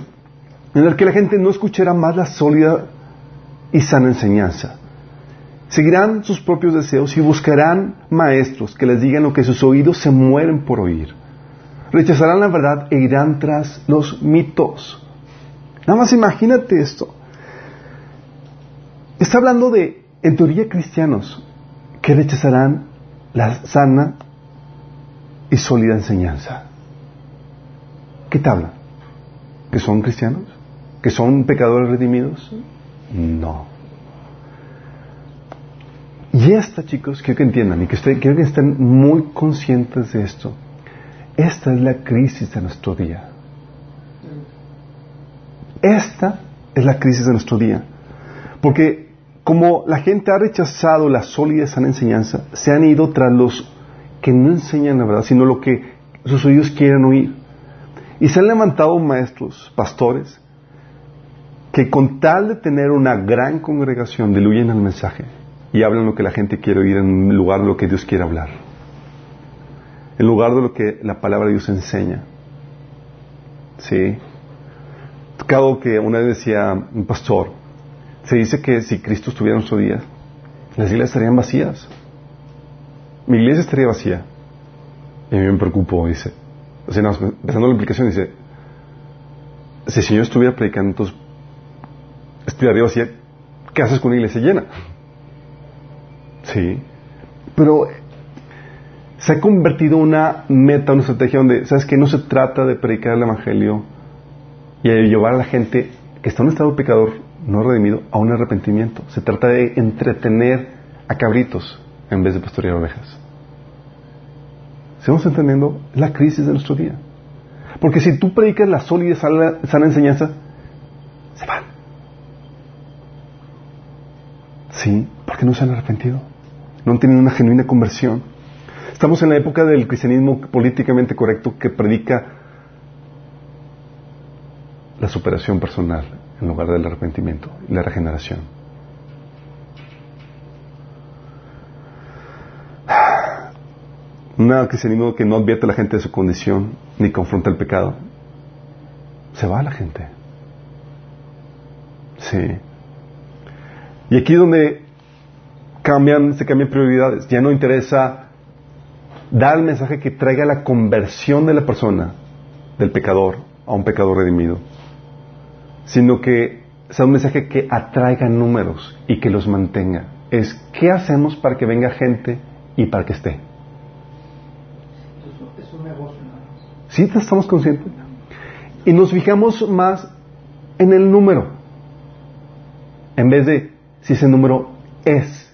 en el que la gente no escuchará más la sólida y sana enseñanza. Seguirán sus propios deseos y buscarán maestros que les digan lo que sus oídos se mueren por oír. Rechazarán la verdad e irán tras los mitos. Nada más imagínate esto. Está hablando de, en teoría, cristianos que rechazarán la sana y sólida enseñanza. ¿Qué te habla? ¿Que son cristianos? ¿Que son pecadores redimidos? No. Y esta, chicos, quiero que entiendan y que ustedes, quiero que estén muy conscientes de esto. Esta es la crisis de nuestro día. Esta es la crisis de nuestro día. Porque como la gente ha rechazado la sólida sana enseñanza, se han ido tras los que no enseñan la verdad, sino lo que sus oídos quieren oír. Y se han levantado maestros, pastores, que con tal de tener una gran congregación diluyen el mensaje y hablan lo que la gente quiere oír en lugar de lo que Dios quiere hablar. En lugar de lo que la palabra de Dios enseña. Sí. Tocado que una vez decía un pastor, se dice que si Cristo estuviera en nuestro día, las iglesias estarían vacías. Mi iglesia estaría vacía. Y a mí me preocupo, dice. O sea, no, pensando en la implicación, dice, si el Señor estuviera predicando, entonces estaría vacía, ¿qué haces con una iglesia llena? Sí. Pero se ha convertido una meta, una estrategia donde, ¿sabes que No se trata de predicar el Evangelio y de llevar a la gente que está en un estado pecador no redimido a un arrepentimiento. Se trata de entretener a cabritos en vez de pastorear ovejas. ¿Estamos entendiendo la crisis de nuestro día? Porque si tú predicas la sólida y sana, enseñanza, se van. Sí, porque no se han arrepentido. No han tenido una genuina conversión. Estamos en la época del cristianismo políticamente correcto que predica la superación personal en lugar del arrepentimiento y la regeneración. Un cristianismo que no advierte a la gente de su condición ni confronta el pecado. Se va la gente. Sí. Y aquí es donde cambian, se cambian prioridades. Ya no interesa dar el mensaje que traiga la conversión de la persona, del pecador, a un pecador redimido, sino que sea un mensaje que atraiga números y que los mantenga. Es qué hacemos para que venga gente y para que esté. Es un negocio nada más. ¿Sí estamos conscientes? Y nos fijamos más en el número, en vez de si ese número es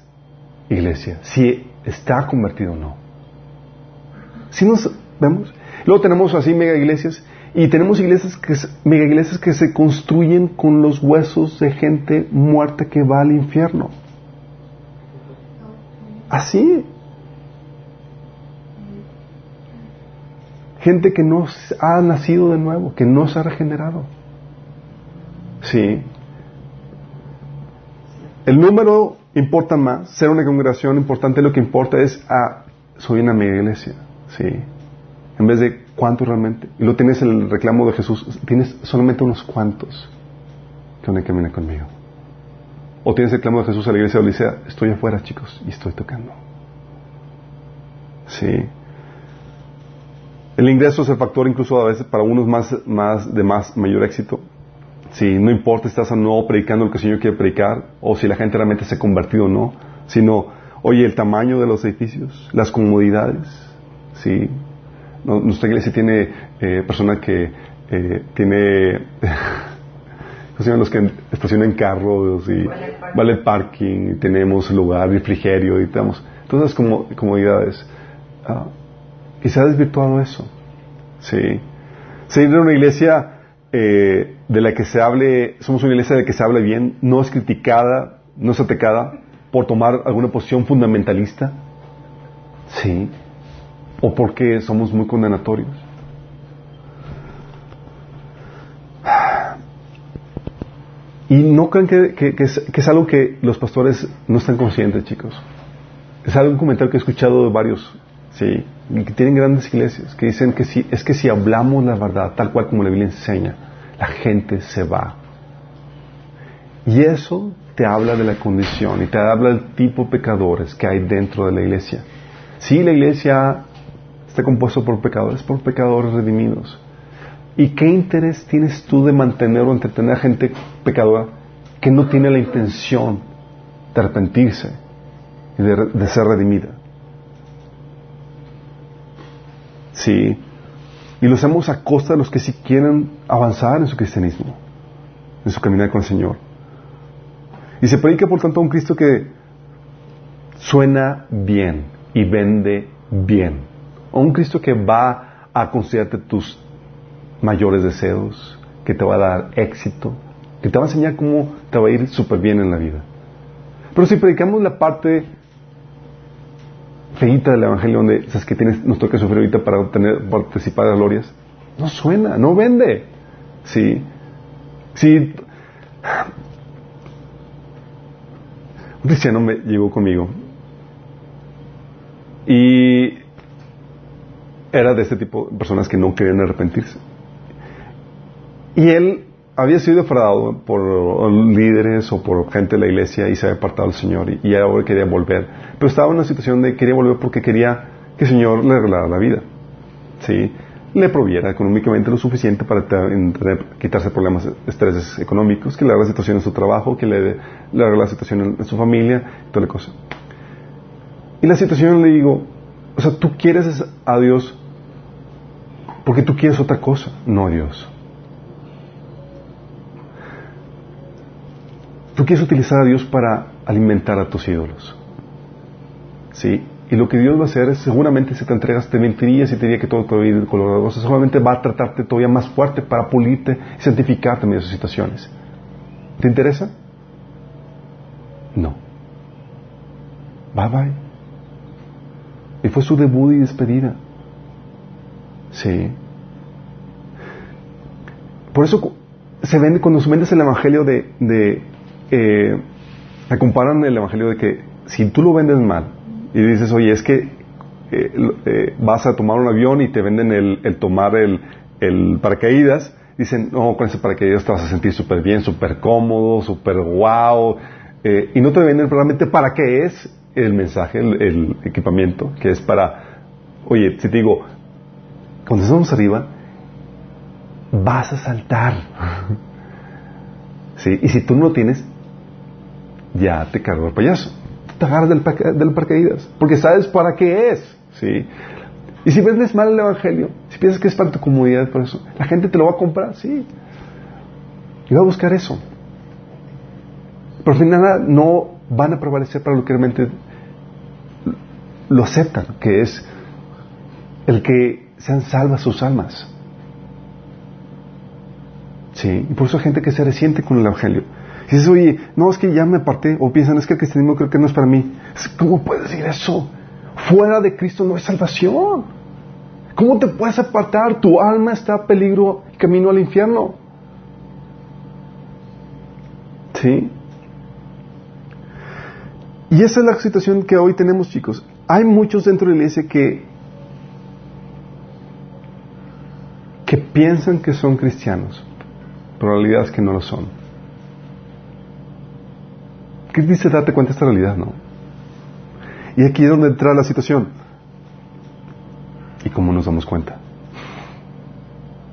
iglesia, si está convertido o no. Si nos vemos, luego tenemos así mega iglesias y tenemos iglesias que mega iglesias que se construyen con los huesos de gente muerta que va al infierno. Así. Gente que no ha nacido de nuevo, que no se ha regenerado. Sí. El número importa más, ser una congregación importante, lo que importa es, ah, soy una mega iglesia, sí. En vez de cuántos realmente. Y luego tienes el reclamo de Jesús, tienes solamente unos cuantos que van a caminar conmigo. O tienes el reclamo de Jesús a la iglesia de Odisea, estoy afuera chicos y estoy tocando. Sí. El ingreso es el factor incluso a veces para unos más, más de más mayor éxito. Si no importa si estás o no predicando lo que el Señor quiere predicar, o si la gente realmente se ha convertido o no, sino, oye, el tamaño de los edificios, las comodidades, ¿sí? No- Nuestra iglesia tiene eh, personas que eh, tiene, ¿cómo se llaman los que estacionan carros y Valet parking. vale parking, y tenemos lugar, refrigerio y tenemos todas como, comodidades. Ah, y se ha desvirtuado eso. Sí. Seguir en una iglesia eh, de la que se hable, somos una iglesia de la que se hable bien, no es criticada, no es atacada por tomar alguna posición fundamentalista. Sí. O porque somos muy condenatorios. Y no crean que, es, algo que los pastores no están conscientes, chicos. Es algo un comentario que he escuchado de varios, sí, que tienen grandes iglesias, que dicen que si, es que si hablamos la verdad, tal cual como la Biblia enseña, la gente se va. Y eso te habla de la condición y te habla del tipo de pecadores que hay dentro de la iglesia. Sí, la iglesia está compuesta por pecadores, por pecadores redimidos. ¿Y qué interés tienes tú de mantener o entretener a gente pecadora que no tiene la intención de arrepentirse y de, de ser redimida? Sí. Y lo hacemos a costa de los que sí quieren avanzar en su cristianismo, en su caminar con el Señor. Y se predica, por tanto, a un Cristo que suena bien y vende bien. A un Cristo que va a concederte tus mayores deseos, que te va a dar éxito, que te va a enseñar cómo te va a ir súper bien en la vida. Pero si predicamos la parte feita del Evangelio donde sabes que tienes, nos toca sufrir ahorita para obtener, participar de las glorias, no suena, no vende. Sí. Sí. Un cristiano me llegó conmigo y era de este tipo de personas que no querían arrepentirse. Y él había sido defraudado por líderes o por gente de la iglesia y se había apartado del Señor y, ahora quería volver. Pero estaba en una situación de quería volver porque quería que el Señor le arreglara la vida. ¿Sí? Le proviera económicamente lo suficiente para quitarse problemas, estreses económicos, que le arregle la situación en su trabajo, que le, le la situación en, en su familia, toda la cosa. Y la situación le digo, o sea, tú quieres a Dios porque tú quieres otra cosa, no a Dios. Tú quieres utilizar a Dios para alimentar a tus ídolos. ¿Sí? Y lo que Dios va a hacer es, seguramente si te entregas, te mentirías y te diría que todo te va a ir color de rosa. Seguramente va a tratarte todavía más fuerte para pulirte y santificarte en medio de esas situaciones. ¿Te interesa? No. Bye bye. Y fue su debut y despedida. Sí. Por eso se vende, cuando se vendes el evangelio de, de eh, comparan el evangelio de que si tú lo vendes mal y dices, oye, es que eh, eh, vas a tomar un avión y te venden el, tomar el, paracaídas, dicen, no, con ese paracaídas te vas a sentir súper bien, súper cómodo, súper guau, eh, y no te venden realmente para qué es el mensaje, el, el equipamiento, que es para, oye, si te digo, cuando estamos arriba, vas a saltar. ¿Sí? Y si tú no lo tienes, ya te cargó el payaso. Te agarras del, del paracaídas, porque sabes para qué es. ¿Sí? Y si vendes mal el evangelio, si piensas que es para tu comodidad, por eso, la gente te lo va a comprar, sí. Y va a buscar eso. Pero al final no van a prevalecer para lo que realmente lo aceptan, que es el que sean salvas sus almas. Sí, y por eso hay gente que se resiente con el Evangelio. Y dices, oye, no, es que ya me aparté, o piensan, es que el cristianismo creo que no es para mí. ¿Cómo puedes decir eso? Fuera de Cristo no hay salvación. ¿Cómo te puedes apartar? Tu alma está a peligro y camino al infierno. ¿Sí? Y esa es la situación que hoy tenemos, chicos. Hay muchos dentro de la iglesia que que piensan que son cristianos, pero la realidad es que no lo son. ¿Qué dice darte cuenta de esta realidad, no? Y aquí es donde entra la situación. ¿Y cómo nos damos cuenta?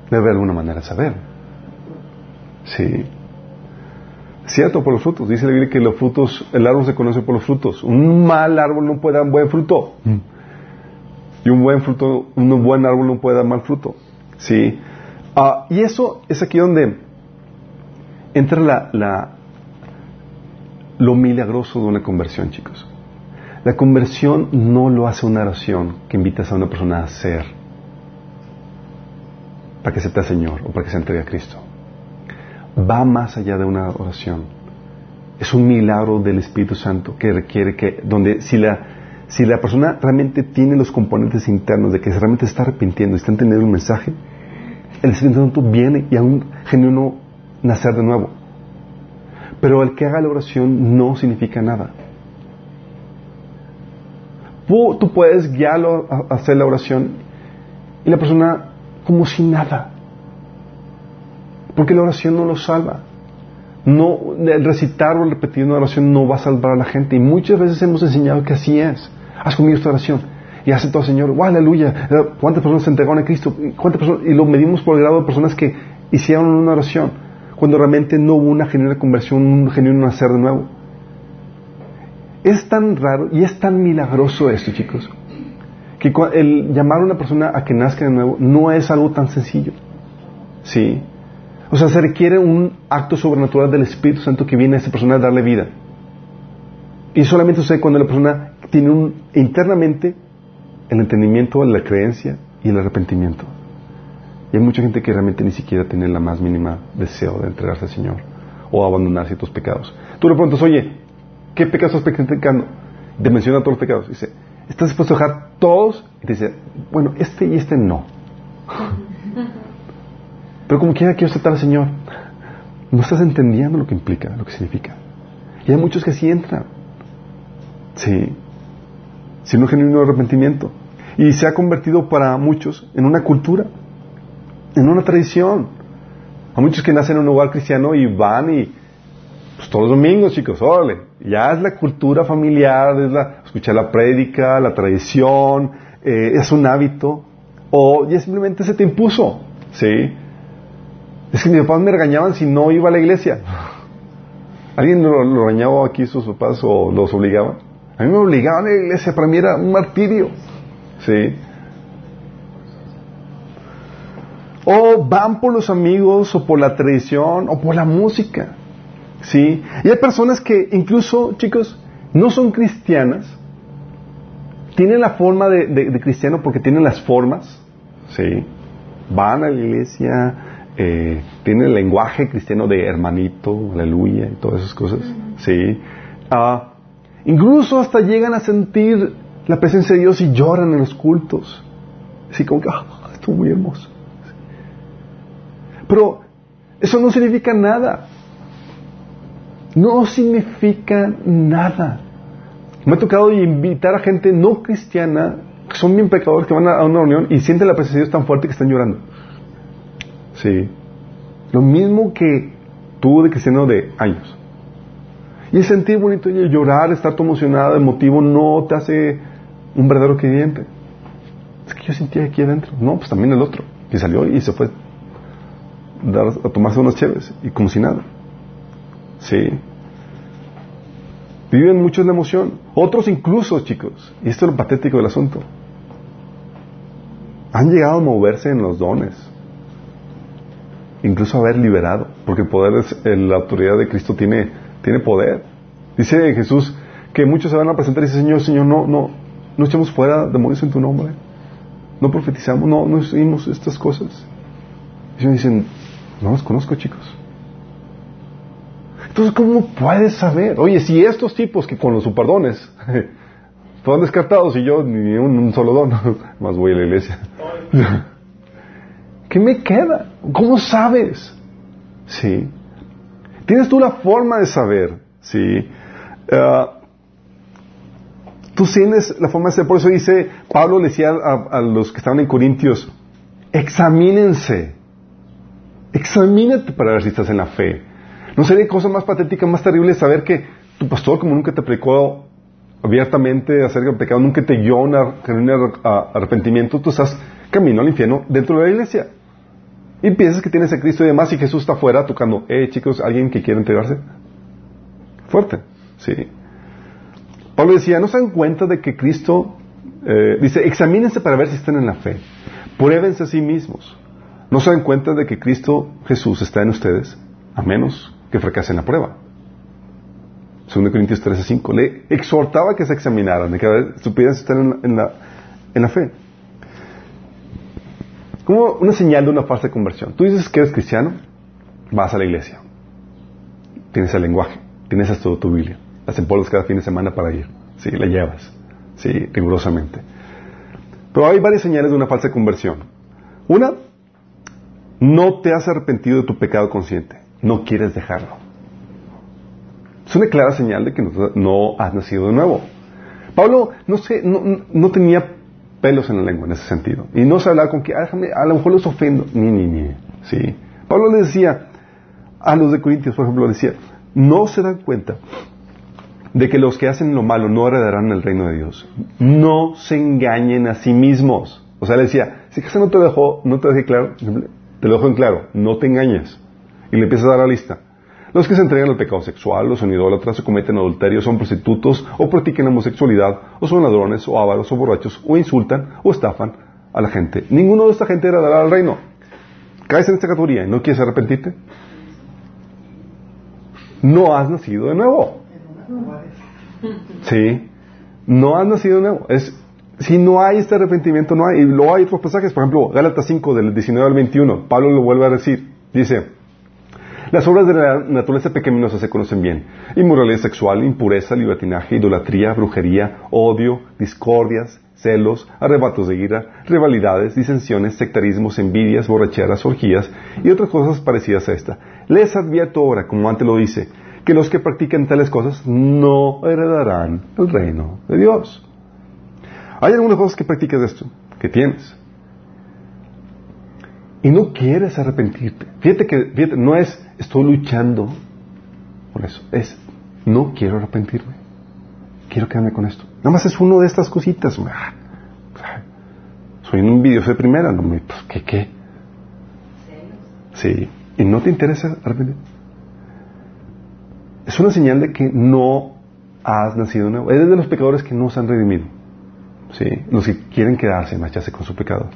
Debe haber alguna manera de saber. Sí. Cierto, por los frutos. Dice la Biblia que los frutos, el árbol se conoce por los frutos. Un mal árbol no puede dar un buen fruto. Y un buen fruto, un buen árbol no puede dar mal fruto. Sí. Ah, y eso es aquí donde entra la, la, lo milagroso de una conversión, chicos. La conversión no lo hace una oración que invitas a una persona a hacer para que acepte al Señor o para que se entregue a Cristo. Va más allá de una oración. Es un milagro del Espíritu Santo que requiere que, donde si la, si la persona realmente tiene los componentes internos de que realmente está arrepintiendo y está entendiendo el mensaje, el Espíritu Santo viene y a un genuino nacer de nuevo. Pero el que haga la oración no significa nada. Tú, puedes guiarlo a, hacer la oración y la persona como si nada. Porque la oración no lo salva. No, el recitar o repetir una oración no va a salvar a la gente. Y muchas veces hemos enseñado que así es. Haz conmigo esta oración. Y hace todo, Señor. ¡Wow, aleluya! ¿Cuántas personas se entregaron a Cristo? ¿Cuántas personas? Y lo medimos por el grado de personas que hicieron una oración. Cuando realmente no hubo una genuina conversión, un genuino nacer de nuevo. Es tan raro y es tan milagroso esto, chicos, que el llamar a una persona a que nazca de nuevo no es algo tan sencillo. ¿Sí? O sea, se requiere un acto sobrenatural del Espíritu Santo que viene a esa persona a darle vida. Y solamente sucede cuando la persona tiene un, internamente el entendimiento, la creencia y el arrepentimiento. Y hay mucha gente que realmente ni siquiera tiene la más mínima deseo de entregarse al Señor o abandonar ciertos pecados. Tú le preguntas, oye, ¿qué pecados estás practicando? Te menciona todos los pecados. Dice, ¿estás dispuesto a dejar todos? Y te dice, bueno, este y este no. Pero como quiera quiero aceptar al Señor. No estás entendiendo lo que implica, lo que significa. Y hay muchos que sí entran. Sí. Sin un genuino arrepentimiento. Y se ha convertido para muchos en una cultura, en una tradición. Hay muchos que nacen en un hogar cristiano y van y pues todos los domingos, chicos, órale. Ya es la cultura familiar, es la, escuchar la prédica, la tradición, eh, es un hábito. O ya simplemente se te impuso. ¿Sí? Es que mis papás me regañaban si no iba a la iglesia. ¿Alguien lo, lo regañaba aquí sus papás o los obligaban? A mí me obligaban a la iglesia, para mí era un martirio. ¿Sí? O van por los amigos, o por la tradición, o por la música. ¿Sí? Y hay personas que incluso, chicos, no son cristianas, tienen la forma de, de- de cristiano porque tienen las formas, ¿sí? Van a la iglesia, eh, tienen el lenguaje cristiano de hermanito, aleluya, y todas esas cosas, ¿sí? Ah, Incluso hasta llegan a sentir la presencia de Dios y lloran en los cultos. Así como que, ah, esto es muy hermoso. Pero eso no significa nada. No significa nada. Me ha tocado invitar a gente no cristiana, que son bien pecadores, que van a una reunión y sienten la presencia de Dios tan fuerte que están llorando. Sí. Lo mismo que tú de cristiano de años. Y el sentir bonito y llorar, estar todo emocionado, emotivo, no te hace un verdadero creyente. Es que yo sentía aquí adentro. No, pues también el otro, que salió y se fue dar- a tomarse unas chéves y como si nada. Sí. Viven mucho en la emoción. Otros incluso, chicos, y esto es lo patético del asunto, han llegado a moverse en los dones. Incluso a haber liberado, porque el poder es, la autoridad de Cristo tiene, tiene poder. Dice Jesús que muchos se van a presentar y dicen, Señor, Señor, no, no, no echamos fuera demonios en tu nombre. No profetizamos, no, no hicimos estas cosas. Y ellos dicen, no los conozco, chicos. Entonces, ¿cómo puedes saber? Oye, si estos tipos que con los superdones fueron descartados y yo ni un, solo don, más voy a la iglesia. ¿Qué me queda? ¿Cómo sabes? Sí. Tienes tú la forma de saber, sí. Ah, tú tienes la forma de saber, por eso dice, Pablo le decía a los que estaban en Corintios, examínense, examínate para ver si estás en la fe. ¿No sería cosa más patética, más terrible saber que tu pastor, como nunca te predicó abiertamente acerca del pecado, nunca te guió genuino arrepentimiento, tú estás camino al infierno dentro de la iglesia? Y piensas que tienes a Cristo y demás y Jesús está afuera tocando, eh chicos, ¿alguien que quiera entregarse? Fuerte, sí. Pablo decía, ¿no se dan cuenta de que Cristo, eh, dice, examínense para ver si están en la fe, pruébense a sí mismos. ¿No se dan cuenta de que Cristo Jesús está en ustedes? A menos que fracasen la prueba. 2 Corintios 13, 5. Le exhortaba que se examinaran, de que supieran si están en la, en la, en la fe. Como una señal de una falsa conversión. Tú dices que eres cristiano, vas a la iglesia, tienes el lenguaje, tienes hasta tu Biblia, las empolvas cada fin de semana para ir, sí, la llevas, sí, rigurosamente. Pero hay varias señales de una falsa conversión. Una, no te has arrepentido de tu pecado consciente, no quieres dejarlo. Es una clara señal de que no, has nacido de nuevo. Pablo no, tenía pelos en la lengua en ese sentido. Y no se hablaba con que, ah, déjame, a lo mejor los ofendo. Ni, ni, ni. Sí. Pablo le decía a los de Corintios, por ejemplo, decía, no se dan cuenta de que los que hacen lo malo no heredarán el reino de Dios. No se engañen a sí mismos. O sea, le decía, si eso no te dejó, no te dejé claro, te lo dejo en claro, no te engañes. Y le empiezas a dar la lista. Los que se entregan al pecado sexual, o son idólatras, o cometen adulterio, son prostitutos, o practican homosexualidad, o son ladrones, o ávaros, o borrachos, o insultan, o estafan a la gente. Ninguno de esta gente heredará al reino. ¿Caes en esta categoría y no quieres arrepentirte? No has nacido de nuevo. Sí. No has nacido de nuevo. Es, si no hay este arrepentimiento, no hay. Y luego hay otros pasajes, por ejemplo, Gálatas 5, del 19 al 21. Pablo lo vuelve a decir. Dice, las obras de la naturaleza pecaminosa se conocen bien. Inmoralidad sexual, impureza, libertinaje, idolatría, brujería, odio, discordias, celos, arrebatos de ira, rivalidades, disensiones, sectarismos, envidias, borracheras, orgías y otras cosas parecidas a esta. Les advierto ahora, como antes lo dice, que los que practican tales cosas no heredarán el reino de Dios. Hay algunas cosas que practicas de esto, que tienes. Y no quieres arrepentirte. Fíjate que fíjate, no es estoy luchando por eso, es no quiero arrepentirme. Quiero quedarme con esto. Nada más es uno de estas cositas. Soy un video de primera, no me, pues, ¿qué qué? Sí, y no te interesa arrepentir. Es una señal de que no has nacido nuevo. Eres de los pecadores que no se han redimido. Sí, los que quieren quedarse, marcharse con su pecado.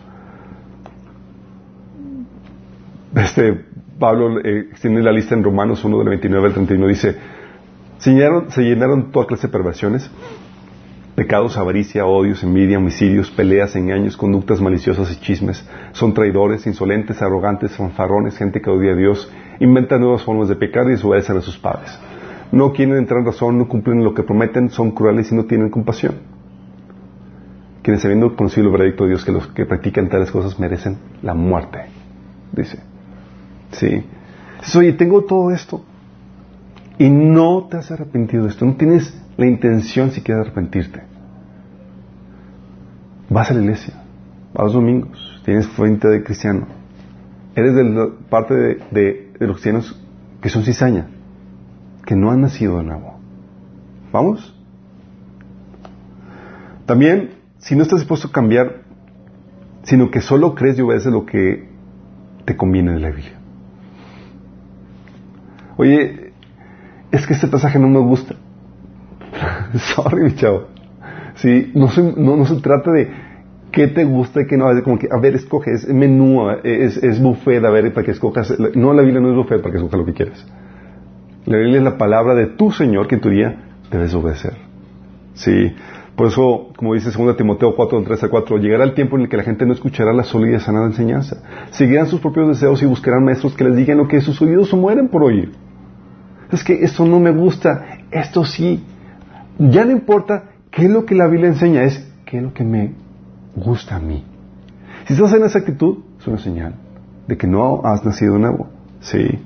Este, Pablo eh, extiende la lista en Romanos 1 del 29 al 31. Dice, se llenaron, se llenaron toda clase de perversiones, pecados, avaricia, odios, envidia, homicidios, peleas, engaños, conductas maliciosas y chismes. Son traidores, insolentes, arrogantes, fanfarrones, gente que odia a Dios, inventan nuevas formas de pecar y desobedecen a sus padres. no quieren entrar en razón, no cumplen lo que prometen, son crueles y no tienen compasión. Quienes habiendo conocido el veredicto de Dios que los que practican tales cosas merecen la muerte, dice. Sí. Dices, oye, tengo todo esto y no te has arrepentido de esto, no tienes la intención siquiera de arrepentirte. Vas a la iglesia, vas los domingos, tienes frente de cristiano, eres de la parte de, de- de los cristianos que son cizaña, que no han nacido de nuevo. ¿Vamos? También, si no estás dispuesto a cambiar, sino que solo crees y obedeces lo que te conviene de la Biblia. Oye, es que este pasaje no me gusta. Sorry, mi. Sí, no se, no se trata de qué te gusta y qué no. Es como que, a ver, escoge, es menú, es, es buffet, a ver, para que escojas. No, la Biblia no es buffet para que escojas lo que quieras. La Biblia es la palabra de tu Señor que en tu día debes obedecer. Sí. Por eso, como dice 2 Timoteo 4, 3 a 4, llegará el tiempo en el que la gente no escuchará la sólida y sanada enseñanza. Seguirán sus propios deseos y buscarán maestros que les digan lo que sus oídos mueren por oír. Es que esto no me gusta, esto sí. Ya no importa qué es lo que la Biblia enseña, es qué es lo que me gusta a mí. Si estás en esa actitud, es una señal de que no has nacido nuevo. Sí.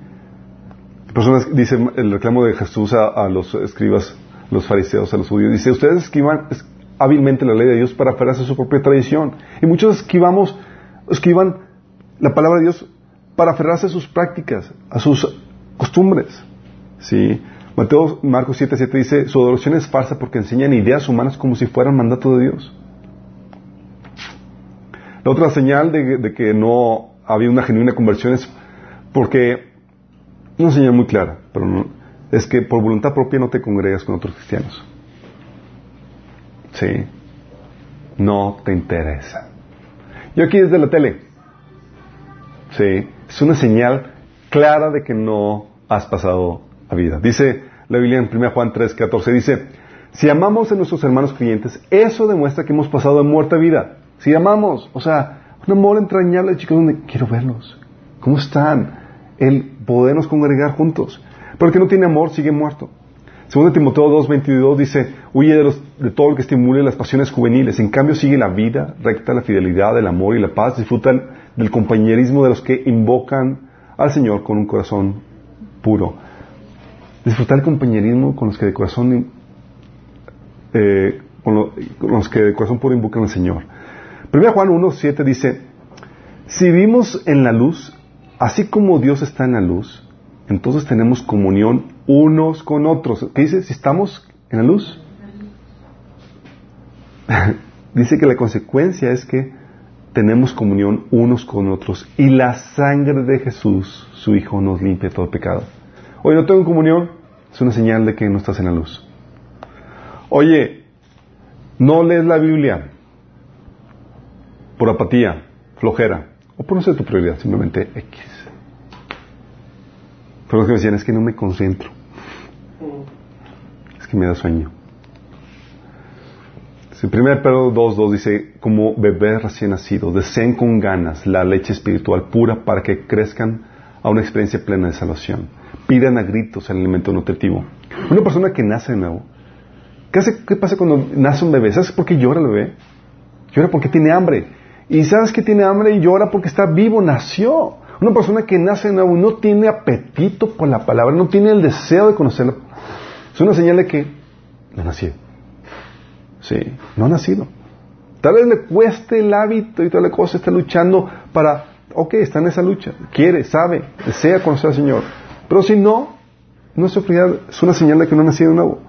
Personas, dice el reclamo de Jesús a los escribas, los fariseos, a los judíos, dice, ustedes esquivan es- hábilmente la ley de Dios para aferrarse a su propia tradición. Y muchos esquivamos, esquivan la palabra de Dios para aferrarse a sus prácticas, a sus costumbres. Sí. Mateo, Marcos 7, 7 dice, su adoración es falsa porque enseñan ideas humanas como si fueran mandato de Dios. La otra señal de, de que no había una genuina conversión es porque, una señal muy clara, pero no, es que por voluntad propia no te congregas con otros cristianos. Sí. No te interesa. Yo aquí desde la tele. Sí. Es una señal clara de que no has pasado a vida. Dice la Biblia en 1 Juan 3, 14, dice, si amamos a nuestros hermanos creyentes, eso demuestra que hemos pasado de muerte a vida. Si amamos, o sea, un amor entrañable, chicos, donde quiero verlos. ¿Cómo están? El podernos congregar juntos. Pero el que no tiene amor sigue muerto. Segundo Timoteo 2, 22 dice, huye de, los- de todo lo que estimule las pasiones juveniles. En cambio sigue la vida recta, la fidelidad, el amor y la paz. Disfrutan del compañerismo de los que invocan al Señor con un corazón puro. Disfrutar el compañerismo con los que de corazón, eh, con, lo- con los que de corazón puro invocan al Señor. 1 Juan 1, 7 dice, si vivimos en la luz, así como Dios está en la luz, entonces tenemos comunión unos con otros. ¿Qué dice? Si estamos en la luz. dice que la consecuencia es que tenemos comunión unos con otros y la sangre de Jesús, su Hijo, nos limpia todo pecado. Oye, no tengo comunión, es una señal de que no estás en la luz. Oye, no lees la Biblia por apatía, flojera, o por no ser tu prioridad, simplemente X. Pero los que me decían, es que no me concentro, es que me da sueño. En 1 Pedro 2.2 dice, como bebés recién nacidos, deseen con ganas la leche espiritual pura para que crezcan a una experiencia plena de salvación. Pidan a gritos el alimento nutritivo. Una persona que nace de nuevo, ¿qué, hace- qué pasa cuando nace un bebé? ¿Sabes por qué llora el bebé? Llora porque tiene hambre. Y sabes que tiene hambre y llora porque está vivo, nació. Una persona que nace de nuevo no tiene apetito por la palabra, no tiene el deseo de conocerla, es una señal de que no nació. Sí, no ha nacido. Tal vez le cueste el hábito y toda la cosa, está luchando para, ok, está en esa lucha, quiere, sabe, desea conocer al Señor. Pero si no, no es es una señal de que no ha nacido de nuevo.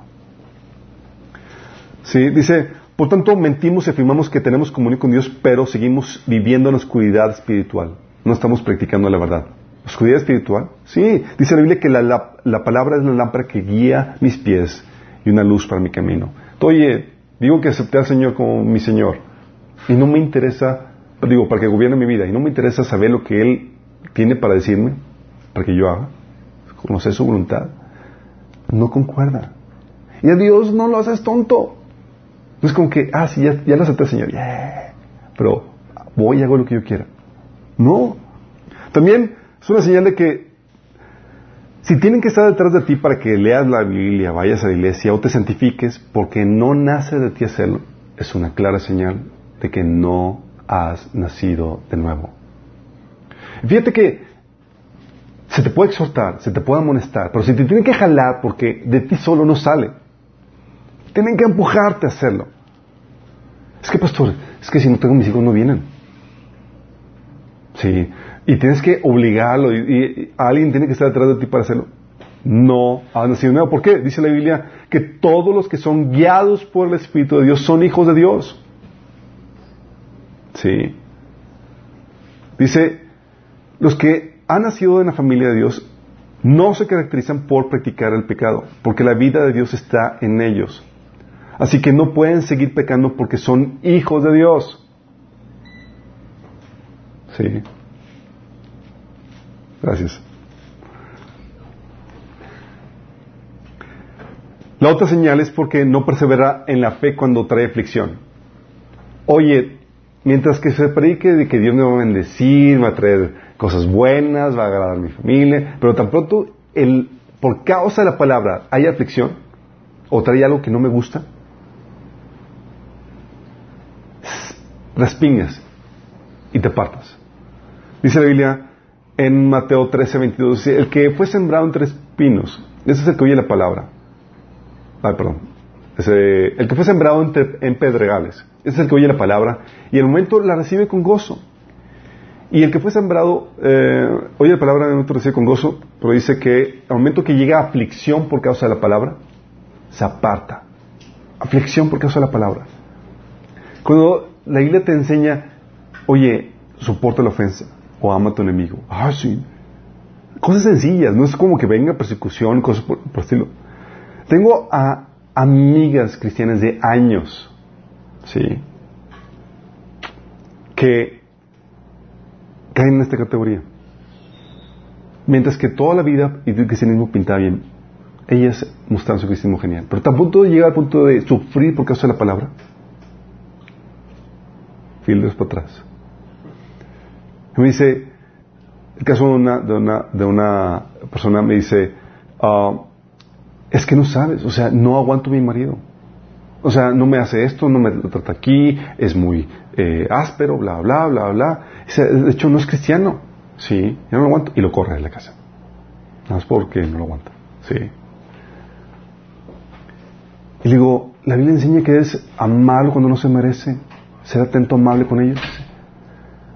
Sí, dice, por tanto mentimos y afirmamos que tenemos comunión con Dios, pero seguimos viviendo en oscuridad espiritual. No estamos practicando la verdad. ¿Oscuridad espiritual? Sí, dice la Biblia que la, la- la palabra es la lámpara que guía mis pies y una luz para mi camino. Oye, digo que acepté al Señor como mi Señor y no me interesa, digo, para que gobierne mi vida y no me interesa saber lo que Él tiene para decirme, para que yo haga, conocer su voluntad. No concuerda. Y a Dios no lo haces tonto. No es como que, ah, sí, ya, ya lo acepté, Señor. yeah. Pero voy y hago lo que yo quiera. No. También es una señal de que Si tienen que estar detrás de ti para que leas la Biblia, vayas a la iglesia o te santifiques, porque no nace de ti hacerlo, es una clara señal de que no has nacido de nuevo. Fíjate que se te puede exhortar, se te puede amonestar, pero si te tienen que jalar porque de ti solo no sale, tienen que empujarte a hacerlo. Es que, pastor, es que si no tengo mis hijos no vienen. Sí. Y tienes que obligarlo y, alguien tiene que estar detrás de ti para hacerlo. No has nacido nuevo. ¿Por qué? Dice la Biblia que todos los que son guiados por el Espíritu de Dios son hijos de Dios. Sí. Dice, los que han nacido en la familia de Dios no se caracterizan por practicar el pecado, porque la vida de Dios está en ellos. Así que no pueden seguir pecando porque son hijos de Dios. Sí. Gracias. La otra señal es porque no persevera en la fe cuando trae aflicción. Oye, mientras que se predique de que Dios me va a bendecir, va a traer cosas buenas, va a agradar a mi familia, pero tan pronto el, por causa de la palabra hay aflicción o trae algo que no me gusta, respingas y te partas. Dice la Biblia en Mateo 13, 22, dice, el que fue sembrado entre espinos, ese es el que oye la palabra. Ay, perdón. El que fue sembrado entre, en pedregales, ese es el que oye la palabra y el momento la recibe con gozo. Y el que fue sembrado, eh, oye la palabra, en el momento recibe con gozo, pero dice que al momento que llega aflicción por causa de la palabra, se aparta. Aflicción por causa de la palabra. Cuando la Biblia te enseña, oye, soporta la ofensa o ama a tu enemigo. Ah, sí. Cosas sencillas, no es como que venga persecución, cosas por, por estilo. Tengo a amigas cristianas de años, ¿sí? Que caen en esta categoría. Mientras que toda la vida y el cristianismo pintaba bien, ellas mostraron su cristianismo genial. Pero tampoco llega al punto de sufrir por causa de la palabra. Filtros para atrás. Me dice, el caso de una, de una, de una persona me dice, ah, es que no sabes, o sea, no aguanto a mi marido. O sea, no me hace esto, no me trata aquí, es muy eh, áspero, bla, bla, bla, bla. de hecho, no es cristiano. Sí, ya no lo aguanto. Y lo corre de la casa. No es porque no lo aguanta. Sí. Y digo, la Biblia enseña que es amarlo cuando no se merece, ser atento, amable con ellos.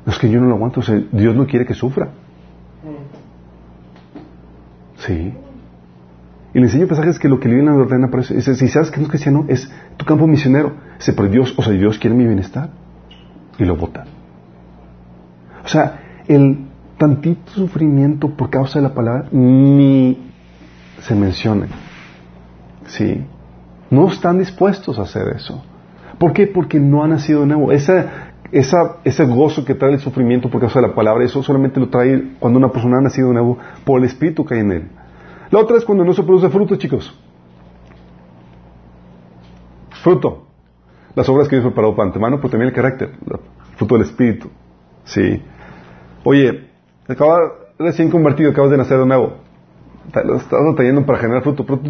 No es que yo no lo aguanto, o sea, Dios no quiere que sufra. Sí. Y le enseño pasajes que lo que le ordena por eso. Dice, si sabes que no es cristiano, es tu campo misionero. Dice, pero Dios, o sea, Dios quiere mi bienestar. Y lo vota. O sea, el tantito sufrimiento por causa de la palabra ni se menciona. Sí. No están dispuestos a hacer eso. ¿Por qué? Porque no ha nacido de nuevo. Esa, esa, ese gozo que trae el sufrimiento por causa de la palabra, eso solamente lo trae cuando una persona ha nacido de nuevo por el Espíritu que hay en él. La otra es cuando no se produce fruto, chicos. Fruto. Las obras que Dios preparó para antemano, pero también el carácter, fruto del Espíritu. Sí. Oye, acabas recién convertido, acabas de nacer de nuevo. Lo estás batallando para generar fruto. Pero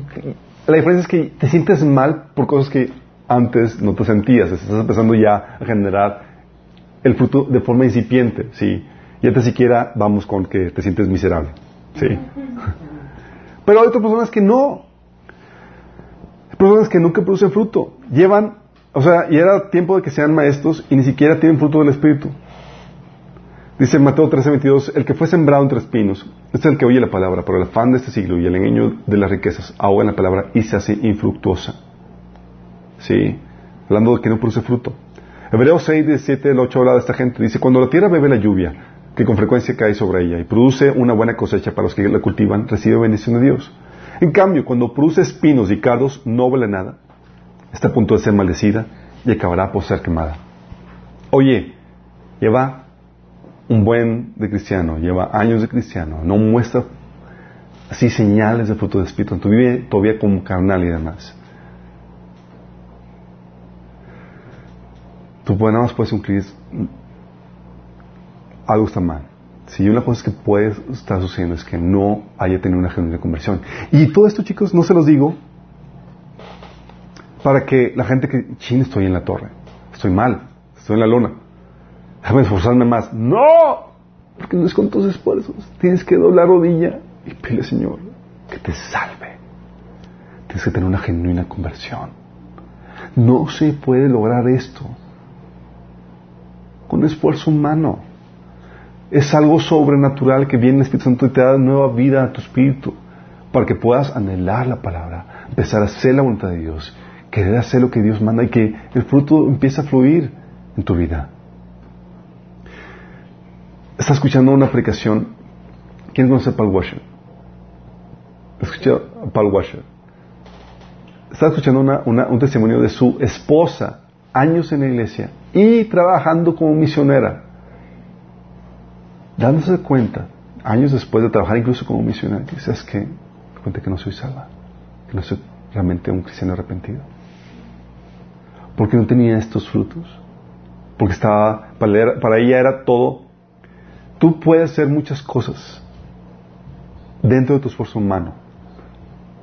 la diferencia es que te sientes mal por cosas que antes no te sentías. Estás empezando ya a generar el fruto de forma incipiente. Sí. Y antes siquiera vamos con que te sientes miserable. Sí. Pero hay otras personas que no. Hay personas que nunca producen fruto. Llevan, o sea, y era tiempo de que sean maestros y ni siquiera tienen fruto del Espíritu. Dice Mateo 13:22, el que fue sembrado entre espinos, es el que oye la palabra, pero el afán de este siglo y el engaño de las riquezas ahogan la palabra y se hace infructuosa. Sí, hablando de que no produce fruto. Hebreos 6, 17, el 8 habla de esta gente. Dice, cuando la tierra bebe la lluvia, que con frecuencia cae sobre ella y produce una buena cosecha para los que la cultivan, recibe bendición de Dios. En cambio, cuando produce espinos y cardos, no vale nada. Está a punto de ser maldecida y acabará por ser quemada. Oye, lleva un buen de cristiano, lleva años de cristiano, no muestra así señales de fruto de espíritu, tu vive todavía como carnal y demás. Tú nada más puedes Cristo algo está mal. Si una cosa que puede estar sucediendo es que no haya tenido una genuina conversión. Y todo esto, chicos, no se los digo para que la gente que, chin, estoy en la torre, estoy mal, estoy en la lona, déjame esforzarme más. ¡No! Porque no es con tus esfuerzos. Tienes que doblar rodilla y pide, Señor, que te salve. Tienes que tener una genuina conversión. No se puede lograr esto con esfuerzo humano. Es algo sobrenatural que viene el Espíritu Santo y te da nueva vida a tu espíritu para que puedas anhelar la palabra, empezar a hacer la voluntad de Dios, querer hacer lo que Dios manda y que el fruto empiece a fluir en tu vida. Está escuchando una aplicación. ¿Quién conoce a Paul Washer? Escucha a Paul Washer. Está escuchando un testimonio de su esposa, años en la iglesia y trabajando como misionera. Dándose cuenta, años después de trabajar incluso como misionera, que es que cuenta que no soy salva, que no soy realmente un cristiano arrepentido. Porque no tenía estos frutos. Porque estaba, para ella- era todo Tú puedes hacer muchas cosas dentro de tu esfuerzo humano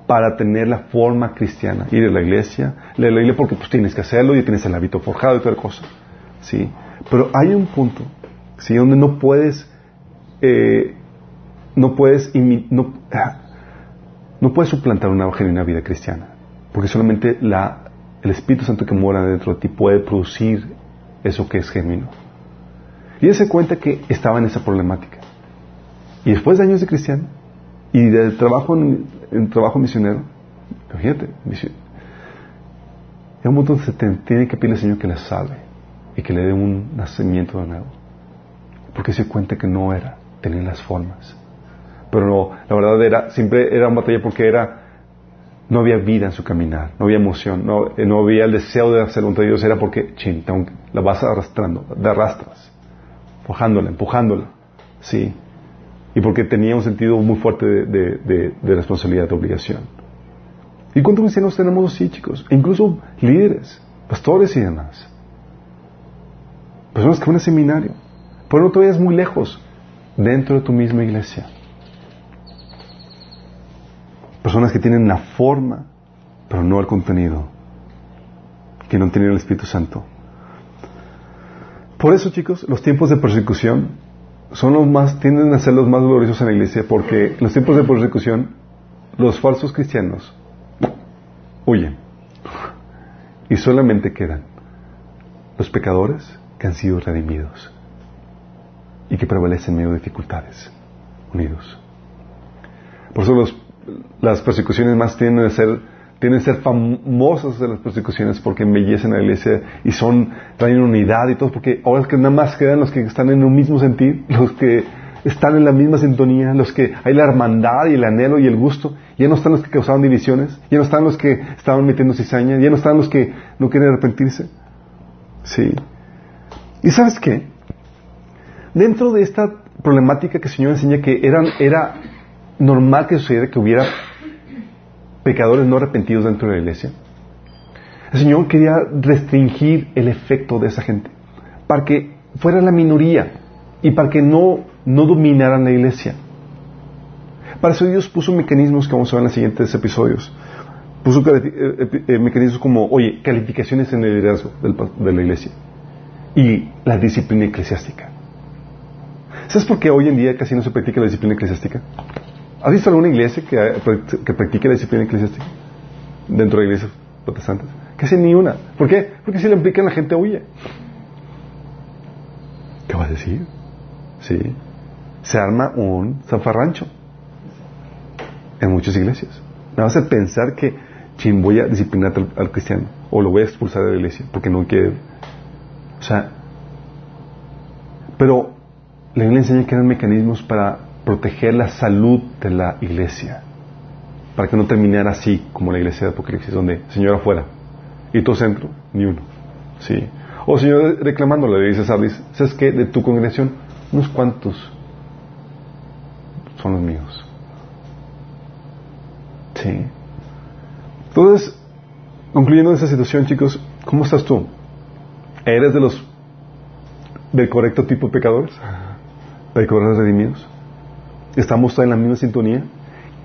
para tener la forma cristiana. Ir a la iglesia, leer la iglesia porque pues tienes que hacerlo y tienes el hábito forjado y toda cosa. ¿Sí? Pero hay un punto ¿sí? donde no puedes, eh, no puedes, no, no puedes suplantar una genuina vida cristiana. Porque solamente la, el Espíritu Santo que mora dentro de ti puede producir eso que es genuino. Y ella se cuenta que estaba en esa problemática. Y después de años de cristiano y del trabajo en, trabajo misionero, fíjate, misi- llega un punto donde se tiene que pedirle al Señor que la salve y que le dé un nacimiento de nuevo. Porque se cuenta que no era, tenía las formas. Pero no, la verdad era, siempre era una batalla porque era, no había vida en su caminar, no había emoción, no, eh, no había el deseo de hacer la voluntad de Dios, era porque, chin, la vas arrastrando, de arrastras forjándola, empujándola, sí, y porque tenía un sentido muy fuerte de, responsabilidad, de obligación. ¿Y cuántos cristianos tenemos así, chicos? Incluso líderes, pastores y demás. Personas que van a seminario, pero no te vayas muy lejos, dentro de tu misma iglesia. Personas que tienen la forma, pero no el contenido, que no tienen el Espíritu Santo. Por eso, chicos, los tiempos de persecución son los más, tienden a ser los más gloriosos en la iglesia, porque los tiempos de persecución, los falsos cristianos huyen. Y solamente quedan los pecadores que han sido redimidos y que prevalecen en medio de dificultades, unidos. Por eso los- las persecuciones más tienden a ser tienden a ser famosas de las persecuciones porque embellecen la iglesia y son traen unidad y todo porque ahora es que nada más quedan los que están en un mismo sentir los que están en la misma sintonía los que hay la hermandad y el anhelo y el gusto. Ya no están los que causaban divisiones ya no están los que estaban metiendo cizaña ya no están los que no quieren arrepentirse. Sí y sabes qué dentro de esta problemática que el Señor enseña que eran, era normal que sucediera que hubiera pecadores no arrepentidos dentro de la iglesia, el Señor quería restringir el efecto de esa gente para que fuera la minoría y para que no, no dominaran la iglesia. Para eso Dios puso mecanismos que vamos a ver en los siguientes episodios. Puso eh, eh, mecanismos como, oye, calificaciones en el liderazgo de la iglesia y la disciplina eclesiástica. ¿Sabes por qué hoy en día casi no se practica la disciplina eclesiástica? ¿Has visto alguna iglesia que, que practique la disciplina eclesiástica? Dentro de iglesias protestantes. Casi ni una. ¿Por qué? Porque si la implican la gente huye. ¿Qué vas a decir? Sí. Se arma un zafarrancho en muchas iglesias. Me vas a pensar que chin, voy a disciplinar al, al cristiano o lo voy a expulsar de la iglesia porque no quiere. O sea, pero la Biblia enseña que eran mecanismos para proteger la salud de la iglesia. Para que no terminara así como la iglesia de Apocalipsis, donde Señor afuera y todo centro, ni uno. Sí. O Señor reclamándole, le dice a ¿sabes qué? De tu congregación, unos cuantos son los míos. Sí. Entonces, concluyendo esta situación, chicos, ¿cómo estás tú? ¿Eres de los del correcto tipo de pecadores? ¿Recuerdas redimidos? ¿Estamos en la misma sintonía?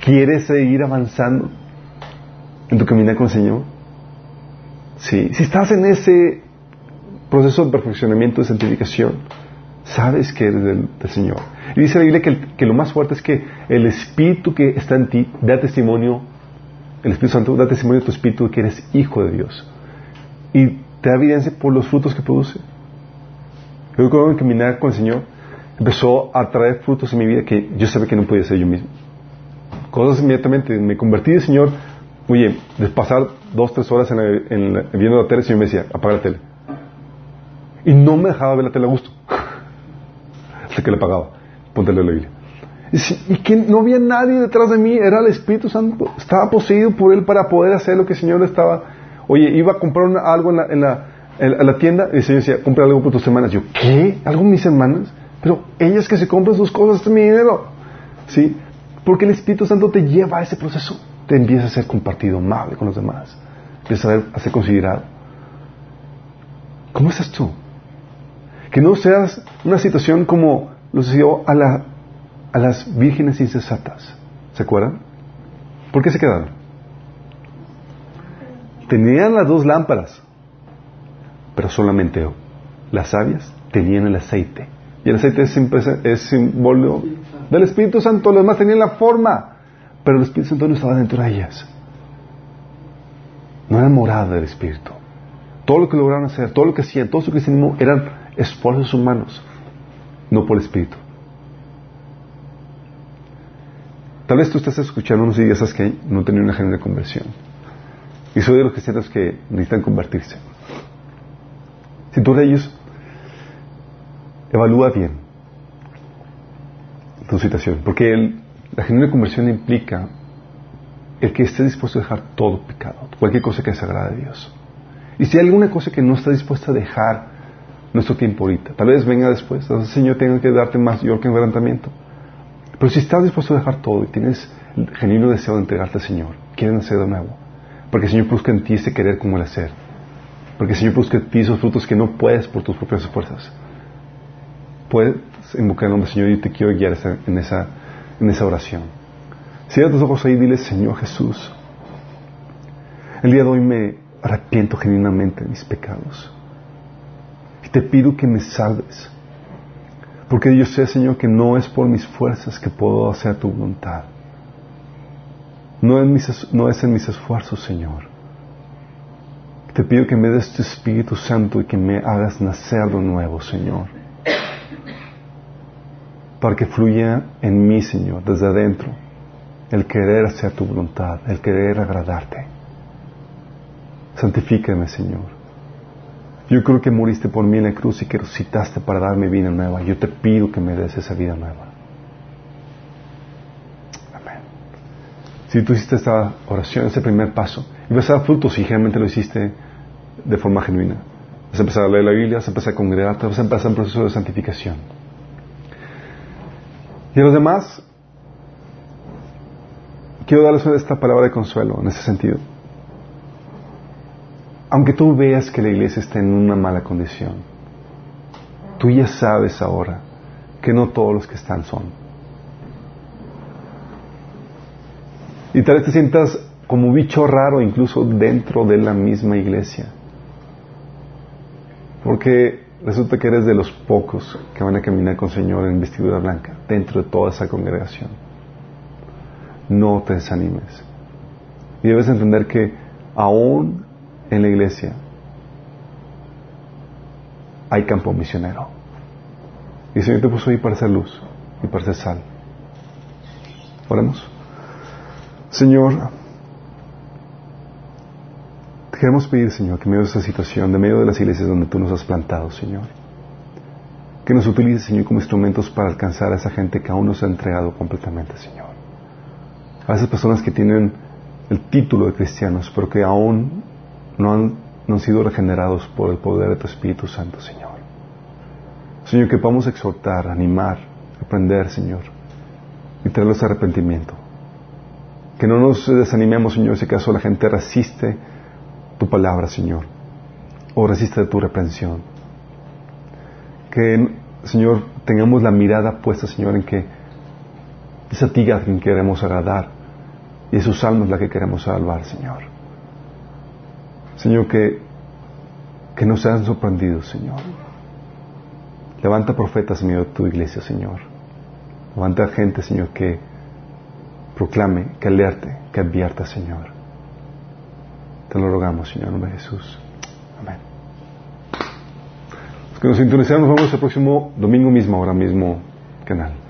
¿Quieres seguir avanzando en tu caminar con el Señor? Sí. Si estás en ese proceso de perfeccionamiento, de santificación, sabes que eres del, del Señor. Y dice la Biblia que, el- que lo más fuerte es que el Espíritu que está en ti da testimonio, el Espíritu Santo da testimonio de tu Espíritu que eres hijo de Dios. Y te da evidencia por los frutos que produce. Yo recuerdo que caminar con el Señor empezó a traer frutos en mi vida que yo sabía que no podía ser yo mismo. Cosas inmediatamente, me convertí de Señor, oye, de pasar dos, tres horas en la- en la- viendo la tele, el Señor me decía, apaga la tele. Y no me dejaba ver la tele a gusto. Hasta que le pagaba. Ponte a la y que no había nadie detrás de mí, era el Espíritu Santo. Estaba poseído por Él para poder hacer lo que el Señor estaba. Oye, iba a comprar algo en la, en, en tienda y el Señor decía, compra algo por tus hermanas. Yo, ¿qué? ¿Algo con mis hermanas? Pero ellas que se compran sus cosas, es mi dinero. ¿Sí? Porque el Espíritu Santo te lleva a ese proceso. Te empieza a ser compartido, amable con los demás. A, ver- a ser considerado. ¿Cómo estás tú? Que no seas una situación como lo sucedió a, a las vírgenes insensatas. ¿Se acuerdan? ¿Por qué se quedaron? Tenían las dos lámparas, pero solamente las sabias tenían el aceite. Y el aceite es, es símbolo del Espíritu Santo. Los demás tenían la forma, pero el Espíritu Santo no estaba dentro de ellas. No era morada del Espíritu. Todo lo que lograron hacer, todo lo que hacían, todo su cristianismo eran esfuerzos humanos, no por el Espíritu. Tal vez tú estás escuchando unos días que no tenido una genuina conversión. Y soy de los cristianos que necesitan convertirse. Si tú eres ellos, evalúa bien tu situación. Porque la genuina conversión implica el que estés dispuesto a dejar todo pecado, cualquier cosa que desagrade a Dios. Y si hay alguna cosa que no está dispuesta a dejar nuestro tiempo ahorita, tal vez venga después, entonces Señor tenga que darte más yo que quebrantamiento. Pero si estás dispuesto a dejar todo y tienes el genuino deseo de entregarte al Señor, quieres nacer de nuevo, porque el Señor busca en ti ese querer como el hacer, porque el Señor busca en ti esos frutos que no puedes por tus propias fuerzas, puedes invocar el nombre Señor y te quiero guiar en esa, en esa oración. Cierra tus ojos ahí y dile, Señor Jesús, el día de hoy me arrepiento genuinamente de mis pecados. Y te pido que me salves. Porque yo sé, Señor, que no es por mis fuerzas que puedo hacer tu voluntad. No es, en mis esfuerzos, Señor. Te pido que me des tu Espíritu Santo y que me hagas nacer de nuevo, Señor. Para que fluya en mí, Señor, desde adentro, el querer hacer tu voluntad, el querer agradarte. Santifícame, Señor. Yo creo que moriste por mí en la cruz y que resucitaste para darme vida nueva. Yo te pido que me des esa vida nueva. Amén. Si tú hiciste esta oración, ese primer paso, y vas a dar frutos y generalmente lo hiciste de forma genuina. Vas a empezar a leer la Biblia, vas a empezar a congregarte, vas a empezar un proceso de santificación. Y a los demás, quiero darles esta palabra de consuelo en ese sentido. Aunque tú veas que la iglesia está en una mala condición, tú ya sabes ahora que no todos los que están son. Y tal vez te sientas como bicho raro incluso dentro de la misma iglesia. Porque resulta que eres de los pocos que van a caminar con el Señor en vestidura blanca dentro de toda esa congregación. No te desanimes. Y debes entender que aún en la iglesia hay campo misionero. Y el Señor te puso ahí para hacer luz y para hacer sal. Oremos. Señor, te queremos pedir, Señor, que en medio de esta situación, de medio de las iglesias donde tú nos has plantado, Señor, que nos utilices, Señor, como instrumentos para alcanzar a esa gente que aún no se ha entregado completamente, Señor. A esas personas que tienen el título de cristianos, pero que aún no han, no han sido regenerados por el poder de tu Espíritu Santo, Señor. Señor, que podamos exhortar, animar, aprender, Señor, y traerlos a arrepentimiento. Que no nos desanimemos, Señor, si acaso la gente resiste tu palabra, Señor, o resiste tu reprensión. Que Señor, tengamos la mirada puesta, Señor, en que es a ti a quien queremos agradar y es sus almas la que queremos salvar, Señor. Señor, que, que nos sean sorprendidos, Señor. Levanta profetas, Señor, de tu iglesia, Señor. Levanta gente, Señor, que proclame, que alerte, que advierta, Señor. Te lo rogamos, Señor, en nombre de Jesús. Amén. Los que nos sintonizaron, nos vemos el próximo domingo mismo, ahora mismo, canal.